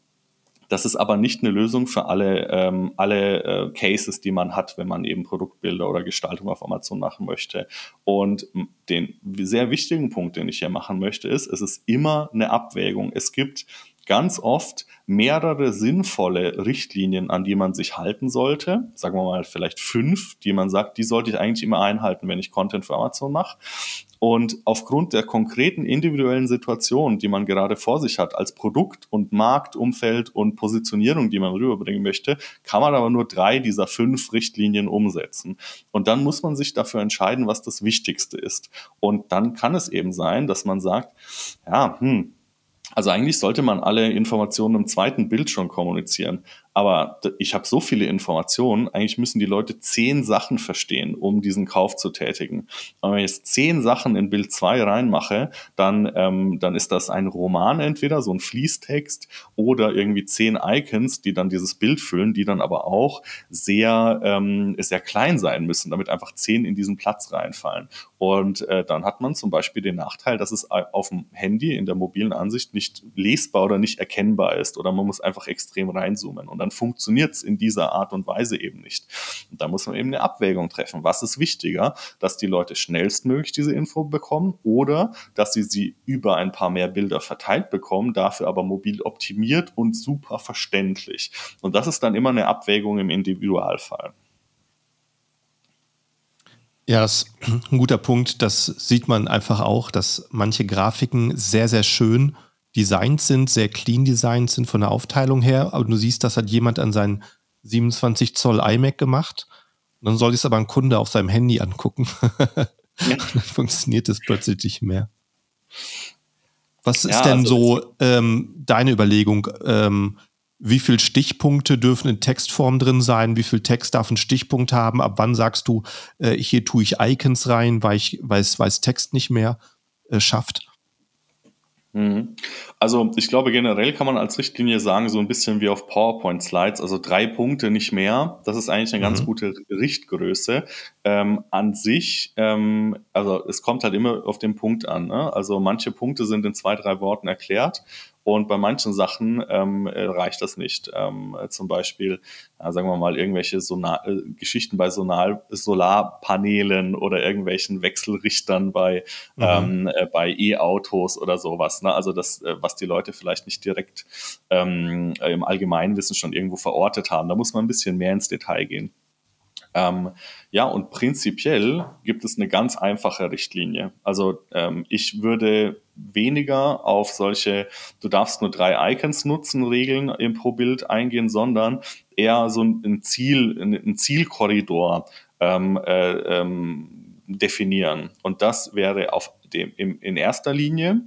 das ist aber nicht eine Lösung für alle, ähm, alle äh, Cases, die man hat, wenn man eben Produktbilder oder Gestaltung auf Amazon machen möchte. Und den sehr wichtigen Punkt, den ich hier machen möchte, ist, es ist immer eine Abwägung. Es gibt ganz oft mehrere sinnvolle Richtlinien, an die man sich halten sollte. Sagen wir mal vielleicht fünf, die man sagt, die sollte ich eigentlich immer einhalten, wenn ich Content für Amazon mache. Und aufgrund der konkreten individuellen Situation, die man gerade vor sich hat, als Produkt- und Marktumfeld und Positionierung, die man rüberbringen möchte, kann man aber nur drei dieser fünf Richtlinien umsetzen. Und dann muss man sich dafür entscheiden, was das Wichtigste ist. Und dann kann es eben sein, dass man sagt, ja, hm, also eigentlich sollte man alle Informationen im zweiten Bild schon kommunizieren. Aber ich habe so viele Informationen, eigentlich müssen die Leute zehn Sachen verstehen, um diesen Kauf zu tätigen. Und wenn ich jetzt zehn Sachen in Bild 2 reinmache, dann, ähm, dann ist das ein Roman entweder, so ein Fließtext, oder irgendwie zehn Icons, die dann dieses Bild füllen, die dann aber auch sehr, ähm, sehr klein sein müssen, damit einfach zehn in diesen Platz reinfallen. Und äh, dann hat man zum Beispiel den Nachteil, dass es auf dem Handy in der mobilen Ansicht nicht lesbar oder nicht erkennbar ist oder man muss einfach extrem reinzoomen. Und dann dann funktioniert es in dieser Art und Weise eben nicht. Und da muss man eben eine Abwägung treffen. Was ist wichtiger, dass die Leute schnellstmöglich diese Info bekommen oder dass sie sie über ein paar mehr Bilder verteilt bekommen, dafür aber mobil optimiert und super verständlich. Und das ist dann immer eine Abwägung im Individualfall. Ja, das ist ein guter Punkt. Das sieht man einfach auch, dass manche Grafiken sehr, sehr schön designt sind, sehr clean designt sind von der Aufteilung her, aber du siehst, das hat jemand an seinen 27 Zoll iMac gemacht. Und dann soll es aber ein Kunde auf seinem Handy angucken. Ja. dann funktioniert das plötzlich nicht mehr. Was ist ja, denn also so ähm, deine Überlegung? Ähm, wie viele Stichpunkte dürfen in Textform drin sein? Wie viel Text darf ein Stichpunkt haben? Ab wann sagst du, äh, hier tue ich Icons rein, weil, ich, es, weil es Text nicht mehr äh, schafft? Mhm. Also ich glaube generell kann man als Richtlinie sagen, so ein bisschen wie auf PowerPoint-Slides, also drei Punkte, nicht mehr. Das ist eigentlich eine ganz mhm. gute Richtgröße. Ähm, an sich, ähm, also es kommt halt immer auf den Punkt an. Ne? Also manche Punkte sind in zwei, drei Worten erklärt und bei manchen Sachen ähm, äh, reicht das nicht. Ähm, zum Beispiel, ja, sagen wir mal, irgendwelche Sonar äh, Geschichten bei Sonar Solarpanelen oder irgendwelchen Wechselrichtern bei, mhm. ähm, äh, bei E-Autos oder sowas. Ne? Also das, äh, was die Leute vielleicht nicht direkt ähm, im Allgemeinwissen schon irgendwo verortet haben. Da muss man ein bisschen mehr ins Detail gehen. Ähm, ja, und prinzipiell gibt es eine ganz einfache Richtlinie. Also ähm, ich würde weniger auf solche, du darfst nur drei Icons nutzen, Regeln im pro Bild eingehen, sondern eher so ein Ziel, ein Zielkorridor ähm, äh, ähm, definieren. Und das wäre auf dem, im, in erster Linie,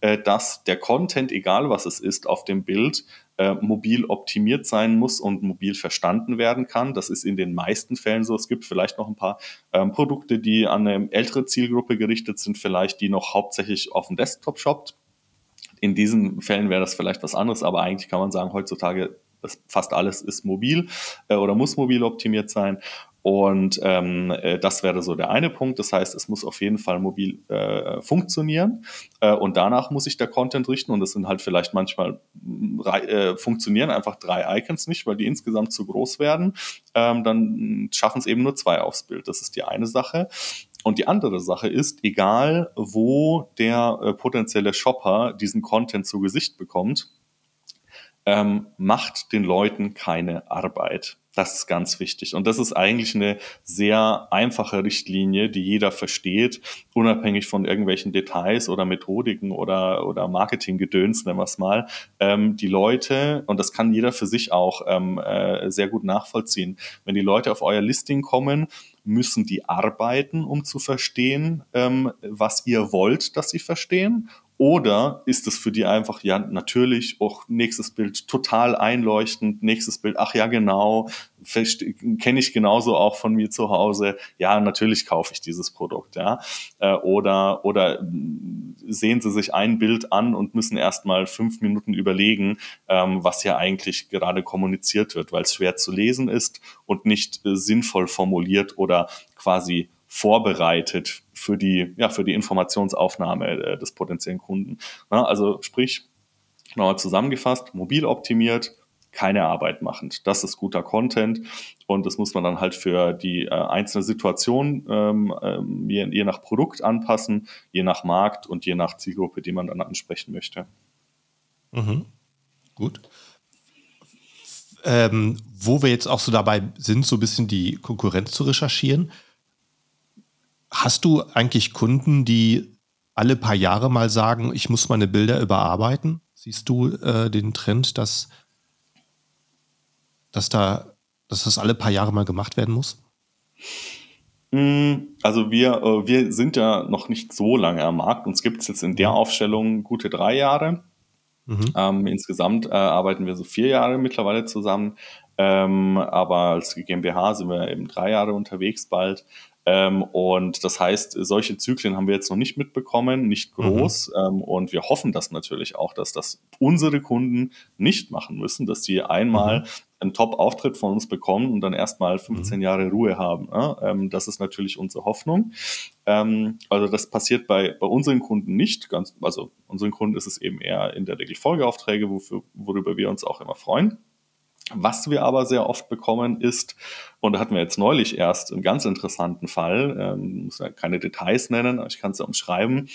äh, dass der Content, egal was es ist, auf dem Bild äh, mobil optimiert sein muss und mobil verstanden werden kann. Das ist in den meisten Fällen so. Es gibt vielleicht noch ein paar ähm, Produkte, die an eine ältere Zielgruppe gerichtet sind, vielleicht die noch hauptsächlich auf dem Desktop shoppt. In diesen Fällen wäre das vielleicht was anderes, aber eigentlich kann man sagen, heutzutage fast alles ist mobil äh, oder muss mobil optimiert sein. Und ähm, äh, das wäre so der eine Punkt. Das heißt, es muss auf jeden Fall mobil äh, funktionieren. Äh, und danach muss ich der Content richten. Und das sind halt vielleicht manchmal äh, funktionieren einfach drei Icons nicht, weil die insgesamt zu groß werden. Ähm, dann schaffen es eben nur zwei aufs Bild. Das ist die eine Sache. Und die andere Sache ist, egal wo der äh, potenzielle Shopper diesen Content zu Gesicht bekommt, ähm, macht den Leuten keine Arbeit. Das ist ganz wichtig. Und das ist eigentlich eine sehr einfache Richtlinie, die jeder versteht, unabhängig von irgendwelchen Details oder Methodiken oder, oder Marketinggedöns, nennen wir es mal. Ähm, die Leute, und das kann jeder für sich auch ähm, äh, sehr gut nachvollziehen, wenn die Leute auf euer Listing kommen, müssen die arbeiten, um zu verstehen, ähm, was ihr wollt, dass sie verstehen oder ist es für die einfach, ja, natürlich, auch nächstes Bild total einleuchtend, nächstes Bild, ach ja, genau, kenne ich genauso auch von mir zu Hause, ja, natürlich kaufe ich dieses Produkt, ja. Äh, oder, oder sehen sie sich ein Bild an und müssen erstmal fünf Minuten überlegen, ähm, was ja eigentlich gerade kommuniziert wird, weil es schwer zu lesen ist und nicht äh, sinnvoll formuliert oder quasi vorbereitet für die, ja, für die Informationsaufnahme äh, des potenziellen Kunden. Na, also sprich, nochmal zusammengefasst, mobil optimiert, keine Arbeit machend. Das ist guter Content und das muss man dann halt für die äh, einzelne Situation ähm, ähm, je, je, nach Produkt anpassen, je nach Markt und je nach Zielgruppe, die man dann ansprechen möchte. Mhm. Gut. Ähm, wo wir jetzt auch so dabei sind, so ein bisschen die Konkurrenz zu recherchieren, Hast du eigentlich Kunden, die alle paar Jahre mal sagen, ich muss meine Bilder überarbeiten? Siehst du äh, den Trend, dass, dass, da, dass das alle paar Jahre mal gemacht werden muss? Mm, also wir, äh, wir sind ja noch nicht so lange am Markt. Uns gibt es jetzt in der mhm. Aufstellung gute drei Jahre. Mhm. Ähm, insgesamt äh, arbeiten wir so vier Jahre mittlerweile zusammen. Ähm, aber als GmbH sind wir eben drei Jahre unterwegs bald. Ähm, und das heißt, solche Zyklen haben wir jetzt noch nicht mitbekommen, nicht mhm. groß. Mhm. Ähm, und wir hoffen das natürlich auch, dass das unsere Kunden nicht machen müssen, dass sie einmal mhm. einen Top-Auftritt von uns bekommen und dann erstmal 15 mhm. Jahre Ruhe haben. Ne? Ähm, das ist natürlich unsere Hoffnung. Ähm, also das passiert bei, bei unseren Kunden nicht. Ganz, also unseren Kunden ist es eben eher in der Regel Folgeaufträge, wofür, worüber wir uns auch immer freuen. Was wir aber sehr oft bekommen ist, und da hatten wir jetzt neulich erst einen ganz interessanten Fall, ähm, muss ja keine Details nennen, aber ich kann es ja umschreiben.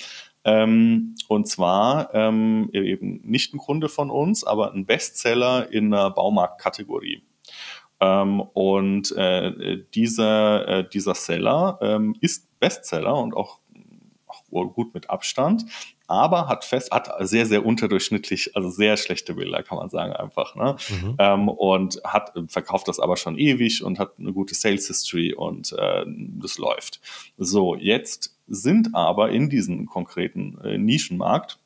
Ähm, und zwar ähm, eben nicht ein Kunde von uns, aber ein Bestseller in einer Baumarktkategorie. Ähm, und äh, dieser, äh, dieser Seller ähm, ist Bestseller und auch, auch gut mit Abstand, aber hat fest, hat sehr, sehr unterdurchschnittlich, also sehr schlechte Bilder, kann man sagen, einfach. Ne? Mhm. Ähm, und hat verkauft das aber schon ewig und hat eine gute Sales History und äh, das läuft. So, jetzt sind aber in diesem konkreten äh, Nischenmarkt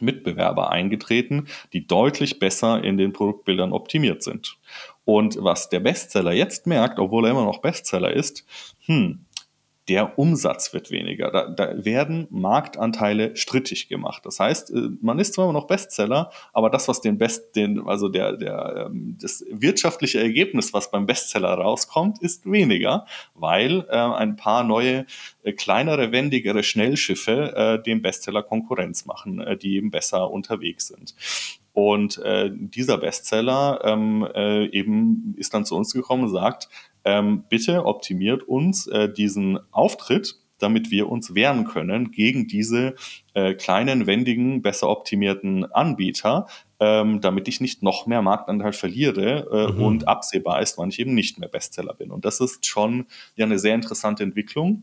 Mitbewerber eingetreten, die deutlich besser in den Produktbildern optimiert sind. Und was der Bestseller jetzt merkt, obwohl er immer noch Bestseller ist, hm, der Umsatz wird weniger. Da, da werden Marktanteile strittig gemacht. Das heißt, äh, man ist zwar immer noch Bestseller, aber das, was den Best, den, also der, der, ähm, das wirtschaftliche Ergebnis, was beim Bestseller rauskommt, ist weniger, weil äh, ein paar neue, äh, kleinere, wendigere Schnellschiffe äh, dem Bestseller Konkurrenz machen, äh, die eben besser unterwegs sind. Und äh, dieser Bestseller ähm, äh, eben ist dann zu uns gekommen und sagt, ähm, bitte optimiert uns äh, diesen Auftritt, damit wir uns wehren können gegen diese äh, kleinen, wendigen, besser optimierten Anbieter, ähm, damit ich nicht noch mehr Marktanteil verliere äh, mhm. und absehbar ist, wann ich eben nicht mehr Bestseller bin. Und das ist schon ja eine sehr interessante Entwicklung.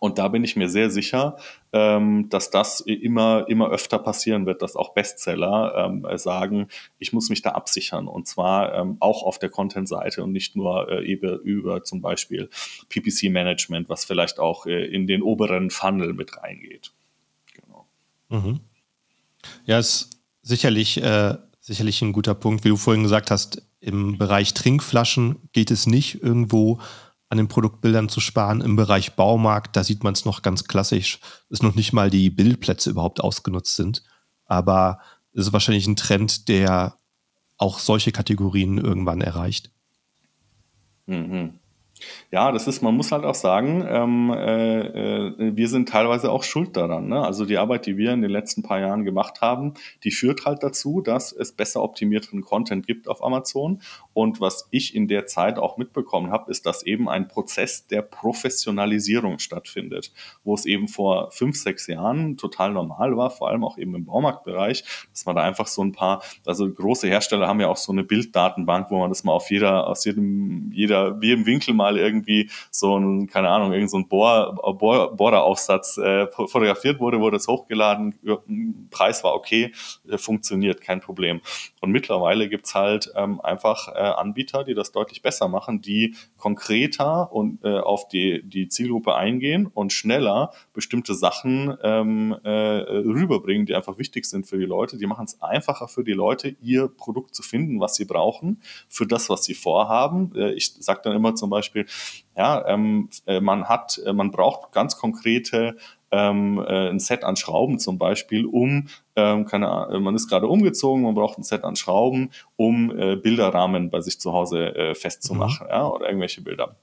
Und da bin ich mir sehr sicher, ähm, dass das immer, immer öfter passieren wird, dass auch Bestseller ähm, sagen, ich muss mich da absichern und zwar ähm, auch auf der Content-Seite und nicht nur äh, über, über zum Beispiel PPC-Management, was vielleicht auch äh, in den oberen Funnel mit reingeht. Genau. Mhm. Ja, ist sicherlich, äh, sicherlich ein guter Punkt. Wie du vorhin gesagt hast, im Bereich Trinkflaschen geht es nicht irgendwo an den Produktbildern zu sparen. Im Bereich Baumarkt, da sieht man es noch ganz klassisch, dass noch nicht mal die Bildplätze überhaupt ausgenutzt sind. Aber es ist wahrscheinlich ein Trend, der auch solche Kategorien irgendwann erreicht. Mhm. Ja, das ist, man muss halt auch sagen, ähm, äh, äh, wir sind teilweise auch schuld daran. Ne? Also die Arbeit, die wir in den letzten paar Jahren gemacht haben, die führt halt dazu, dass es besser optimierten Content gibt auf Amazon. Und was ich in der Zeit auch mitbekommen habe, ist, dass eben ein Prozess der Professionalisierung stattfindet, wo es eben vor fünf, sechs Jahren total normal war, vor allem auch eben im Baumarktbereich, dass man da einfach so ein paar, also große Hersteller haben ja auch so eine Bilddatenbank, wo man das mal auf jeder, aus jedem, jeder, jedem Winkel mal irgendwie so ein, keine Ahnung, irgend so Bohreraufsatz äh, fotografiert wurde, wurde es hochgeladen, Preis war okay, äh, funktioniert, kein Problem. Und mittlerweile gibt's halt ähm, einfach äh, Anbieter, die das deutlich besser machen, die konkreter und äh, auf die, die Zielgruppe eingehen und schneller bestimmte Sachen ähm, äh, rüberbringen, die einfach wichtig sind für die Leute. Die machen es einfacher für die Leute, ihr Produkt zu finden, was sie brauchen, für das, was sie vorhaben. Äh, ich sage dann immer zum Beispiel, ja, ähm, äh, man hat, äh, man braucht ganz konkrete ähm, äh, ein Set an Schrauben zum Beispiel, um, ähm, keine Ahnung, man ist gerade umgezogen, man braucht ein Set an Schrauben, um äh, Bilderrahmen bei sich zu Hause äh, festzumachen, mhm. ja, oder irgendwelche Bilder.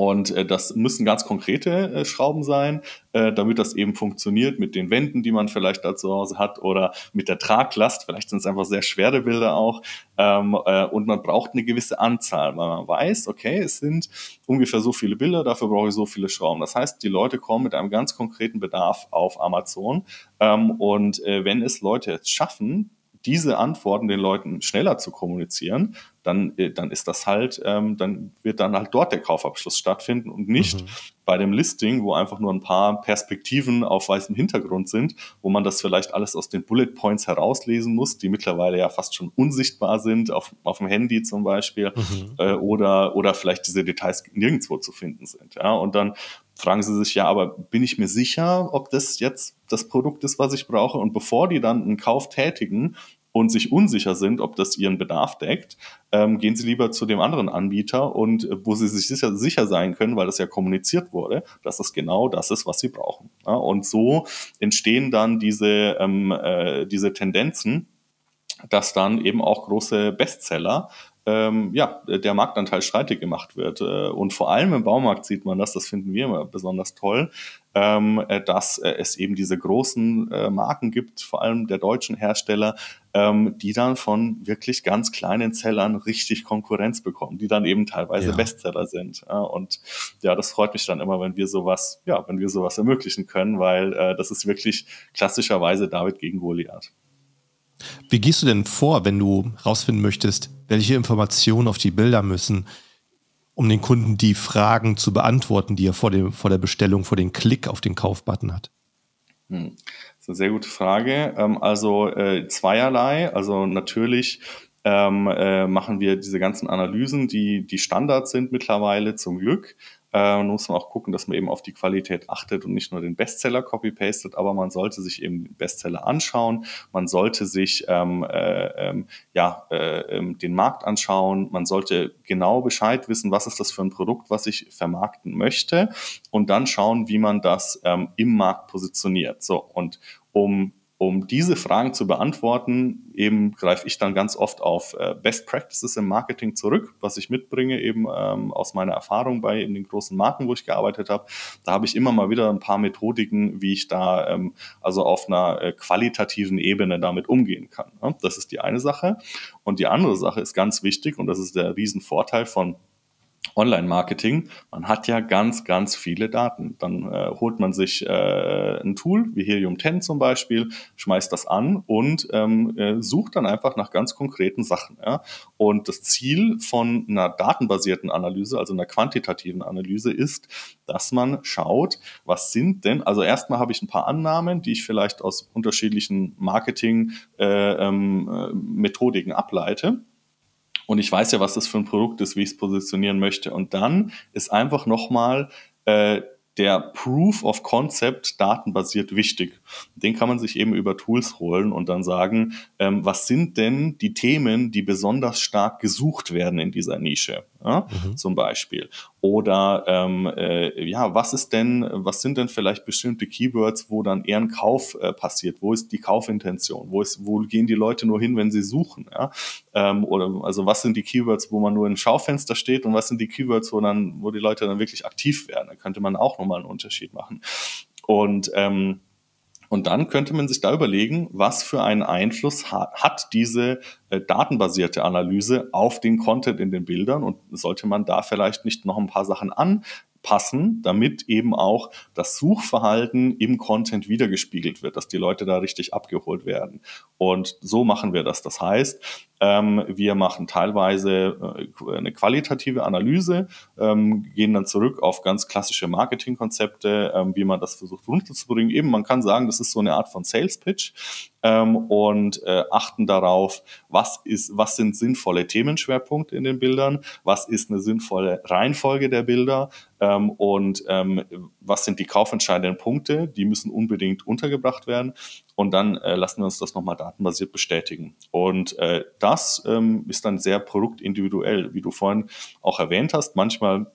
Und äh, das müssen ganz konkrete äh, Schrauben sein, äh, damit das eben funktioniert mit den Wänden, die man vielleicht da zu Hause hat oder mit der Traglast. Vielleicht sind es einfach sehr schwere Bilder auch. Ähm, äh, und man braucht eine gewisse Anzahl, weil man weiß, okay, es sind ungefähr so viele Bilder, dafür brauche ich so viele Schrauben. Das heißt, die Leute kommen mit einem ganz konkreten Bedarf auf Amazon. Ähm, und äh, wenn es Leute jetzt schaffen, diese Antworten den Leuten schneller zu kommunizieren, dann, äh, dann ist das halt, ähm, dann wird dann halt dort der Kaufabschluss stattfinden und nicht mhm. bei dem Listing, wo einfach nur ein paar Perspektiven auf weißem Hintergrund sind, wo man das vielleicht alles aus den Bullet Points herauslesen muss, die mittlerweile ja fast schon unsichtbar sind, auf, auf dem Handy zum Beispiel, mhm. äh, oder, oder vielleicht diese Details nirgendwo zu finden sind. Ja? Und dann fragen sie sich, ja, aber bin ich mir sicher, ob das jetzt das Produkt ist, was ich brauche? Und bevor die dann einen Kauf tätigen, und sich unsicher sind, ob das ihren Bedarf deckt, ähm, gehen sie lieber zu dem anderen Anbieter und äh, wo sie sich sicher, sicher sein können, weil das ja kommuniziert wurde, dass es genau das ist, was sie brauchen. Ja, und so entstehen dann diese, ähm, äh, diese Tendenzen, dass dann eben auch große Bestseller ähm, ja, der Marktanteil streitig gemacht wird. Äh, und vor allem im Baumarkt sieht man das, das finden wir immer besonders toll, ähm, äh, dass äh, es eben diese großen äh, Marken gibt, vor allem der deutschen Hersteller, ähm, die dann von wirklich ganz kleinen Zellern richtig Konkurrenz bekommen, die dann eben teilweise ja. Bestseller sind. Ja, und ja, das freut mich dann immer, wenn wir sowas, ja, wenn wir sowas ermöglichen können, weil äh, das ist wirklich klassischerweise David gegen Goliath. Wie gehst du denn vor, wenn du rausfinden möchtest, welche Informationen auf die Bilder müssen, um den Kunden die Fragen zu beantworten, die er vor, dem, vor der Bestellung, vor dem Klick auf den Kaufbutton hat? Hm. Das ist eine sehr gute Frage. Ähm, also äh, zweierlei. Also natürlich ähm, äh, machen wir diese ganzen Analysen, die, die Standard sind mittlerweile zum Glück. Äh, muss man auch gucken, dass man eben auf die Qualität achtet und nicht nur den Bestseller copy-pastet, aber man sollte sich eben Bestseller anschauen. Man sollte sich ähm, äh, ähm, ja, äh, ähm, den Markt anschauen. Man sollte genau Bescheid wissen, was ist das für ein Produkt, was ich vermarkten möchte und dann schauen, wie man das ähm, im Markt positioniert. So, und um um diese Fragen zu beantworten, eben greife ich dann ganz oft auf äh, Best Practices im Marketing zurück, was ich mitbringe eben ähm, aus meiner Erfahrung bei den großen Marken, wo ich gearbeitet habe. Da habe ich immer mal wieder ein paar Methodiken, wie ich da ähm, also auf einer äh, qualitativen Ebene damit umgehen kann. Ne? Das ist die eine Sache. Und die andere Sache ist ganz wichtig und das ist der Riesenvorteil von Online-Marketing, man hat ja ganz, ganz viele Daten. Dann äh, holt man sich äh, ein Tool wie Helium 10 zum Beispiel, schmeißt das an und ähm, äh, sucht dann einfach nach ganz konkreten Sachen. Ja? Und das Ziel von einer datenbasierten Analyse, also einer quantitativen Analyse, ist, dass man schaut, was sind denn, also erstmal habe ich ein paar Annahmen, die ich vielleicht aus unterschiedlichen Marketing-Methodiken äh, ähm, ableite und ich weiß ja, was das für ein Produkt ist, wie ich es positionieren möchte. Und dann ist einfach nochmal äh, der Proof of Concept datenbasiert wichtig. Den kann man sich eben über Tools holen und dann sagen, ähm, was sind denn die Themen, die besonders stark gesucht werden in dieser Nische? ja, mhm. zum Beispiel. Oder ähm, äh, ja, was ist denn, was sind denn vielleicht bestimmte Keywords, wo dann eher ein Kauf äh, passiert? Wo ist die Kaufintention? Wo ist, wo gehen die Leute nur hin, wenn sie suchen? Ja? Ähm, oder also was sind die Keywords, wo man nur im Schaufenster steht und was sind die Keywords, wo dann, wo die Leute dann wirklich aktiv werden? Da könnte man auch nochmal einen Unterschied machen. Und ähm, und dann könnte man sich da überlegen, was für einen Einfluss hat, diese äh, datenbasierte Analyse auf den Content in den Bildern? Und sollte man da vielleicht nicht noch ein paar Sachen anpassen, damit eben auch das Suchverhalten im Content wiedergespiegelt wird, dass die Leute da richtig abgeholt werden. Und so machen wir das. Das heißt, ähm, wir machen teilweise äh, eine qualitative Analyse, ähm, gehen dann zurück auf ganz klassische Marketingkonzepte, ähm, wie man das versucht runterzubringen. Eben, man kann sagen, das ist so eine Art von Sales Pitch ähm, und äh, achten darauf, was ist, was sind sinnvolle Themenschwerpunkte in den Bildern, was ist eine sinnvolle Reihenfolge der Bilder ähm, und ähm, was sind die kaufentscheidenden Punkte, die müssen unbedingt untergebracht werden und dann äh, lassen wir uns das nochmal datenbasiert bestätigen. Und äh, das ähm, ist dann sehr produktindividuell, wie du vorhin auch erwähnt hast. Manchmal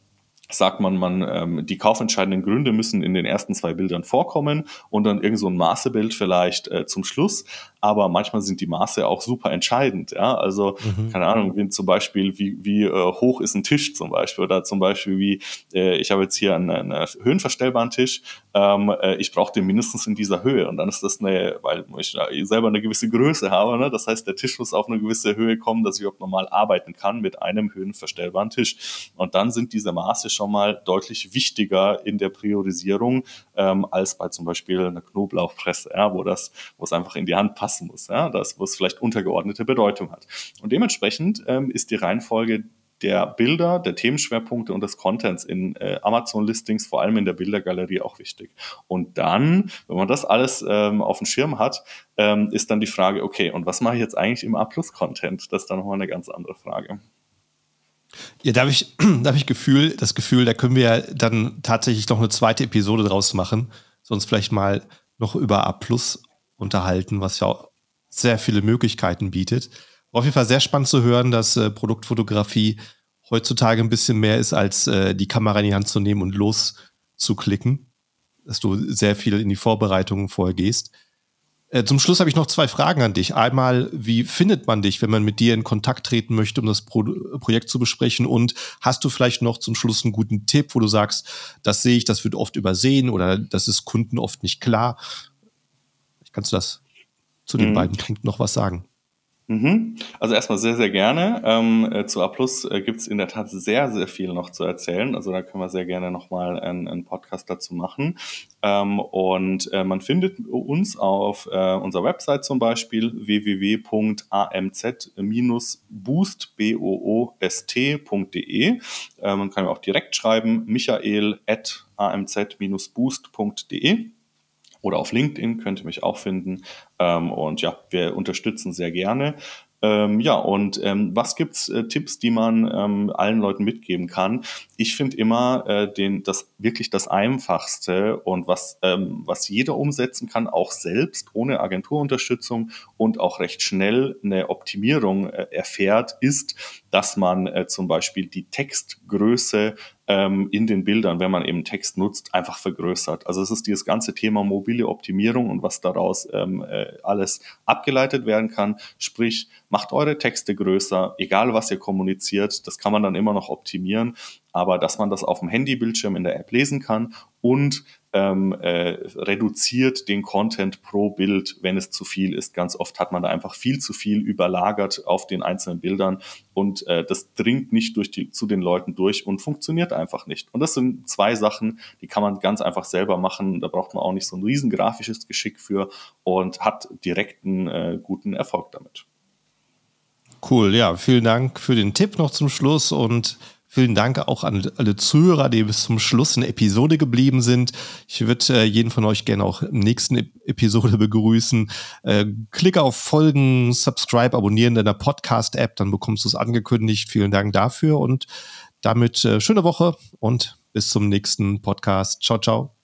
sagt man, man ähm, die kaufentscheidenden Gründe müssen in den ersten zwei Bildern vorkommen und dann irgend so ein Maßebild vielleicht äh, zum Schluss. Aber manchmal sind die Maße auch super entscheidend. Ja? Also mhm. keine Ahnung, wie zum Beispiel wie, wie äh, hoch ist ein Tisch zum Beispiel oder zum Beispiel wie äh, ich habe jetzt hier einen, einen höhenverstellbaren Tisch. Ähm, äh, ich brauche den mindestens in dieser Höhe und dann ist das eine, weil ich selber eine gewisse Größe habe. Ne? Das heißt, der Tisch muss auf eine gewisse Höhe kommen, dass ich auch normal arbeiten kann mit einem höhenverstellbaren Tisch. Und dann sind diese Maße schon mal deutlich wichtiger in der Priorisierung ähm, als bei zum Beispiel einer Knoblauchpresse, ja, wo das, wo es einfach in die Hand passen muss, ja, das, wo es vielleicht untergeordnete Bedeutung hat. Und dementsprechend ähm, ist die Reihenfolge der Bilder, der Themenschwerpunkte und des Contents in äh, Amazon-Listings, vor allem in der Bildergalerie, auch wichtig. Und dann, wenn man das alles ähm, auf dem Schirm hat, ähm, ist dann die Frage, okay, und was mache ich jetzt eigentlich im A-Plus-Content? Das ist dann nochmal eine ganz andere Frage. Ja, da habe ich, hab ich Gefühl, das Gefühl, da können wir ja dann tatsächlich noch eine zweite Episode draus machen. Sonst vielleicht mal noch über A Plus unterhalten, was ja auch sehr viele Möglichkeiten bietet. War auf jeden Fall sehr spannend zu hören, dass äh, Produktfotografie heutzutage ein bisschen mehr ist, als äh, die Kamera in die Hand zu nehmen und loszuklicken. Dass du sehr viel in die Vorbereitungen vorher gehst. Äh, zum Schluss habe ich noch zwei Fragen an dich. Einmal, wie findet man dich, wenn man mit dir in Kontakt treten möchte, um das Pro Projekt zu besprechen? Und hast du vielleicht noch zum Schluss einen guten Tipp, wo du sagst, das sehe ich, das wird oft übersehen oder das ist Kunden oft nicht klar? Kannst du das zu den mhm. beiden Punkten noch was sagen? Mhm. Also erstmal sehr, sehr gerne. Ähm, äh, zu A Plus äh, gibt es in der Tat sehr, sehr viel noch zu erzählen. Also da können wir sehr gerne nochmal einen, einen Podcast dazu machen. Ähm, und äh, man findet uns auf äh, unserer Website zum Beispiel www.amz-boost.de. Äh, man kann auch direkt schreiben, michael at amz-boost.de oder auf LinkedIn könnt ihr mich auch finden. Ähm, und ja, wir unterstützen sehr gerne. Ähm, ja, und ähm, was gibt's äh, Tipps, die man ähm, allen Leuten mitgeben kann? Ich finde immer äh, den, das wirklich das Einfachste und was, ähm, was jeder umsetzen kann, auch selbst ohne Agenturunterstützung und auch recht schnell eine Optimierung äh, erfährt, ist, dass man äh, zum Beispiel die Textgröße ähm, in den Bildern, wenn man eben Text nutzt, einfach vergrößert. Also es ist dieses ganze Thema mobile Optimierung und was daraus ähm, äh, alles abgeleitet werden kann. Sprich, macht eure Texte größer, egal was ihr kommuniziert, das kann man dann immer noch optimieren, aber dass man das auf dem Handybildschirm in der App lesen kann und ähm, äh, reduziert den Content pro Bild, wenn es zu viel ist. Ganz oft hat man da einfach viel zu viel überlagert auf den einzelnen Bildern und äh, das dringt nicht durch die, zu den Leuten durch und funktioniert einfach nicht. Und das sind zwei Sachen, die kann man ganz einfach selber machen. Da braucht man auch nicht so ein riesen grafisches Geschick für und hat direkt einen äh, guten Erfolg damit. Cool, ja, vielen Dank für den Tipp noch zum Schluss und Vielen Dank auch an alle Zuhörer, die bis zum Schluss in der Episode geblieben sind. Ich würde äh, jeden von euch gerne auch im nächsten Episode begrüßen. Äh, klicke auf Folgen, Subscribe, abonnieren in der Podcast-App, dann bekommst du es angekündigt. Vielen Dank dafür und damit äh, schöne Woche und bis zum nächsten Podcast. Ciao, ciao.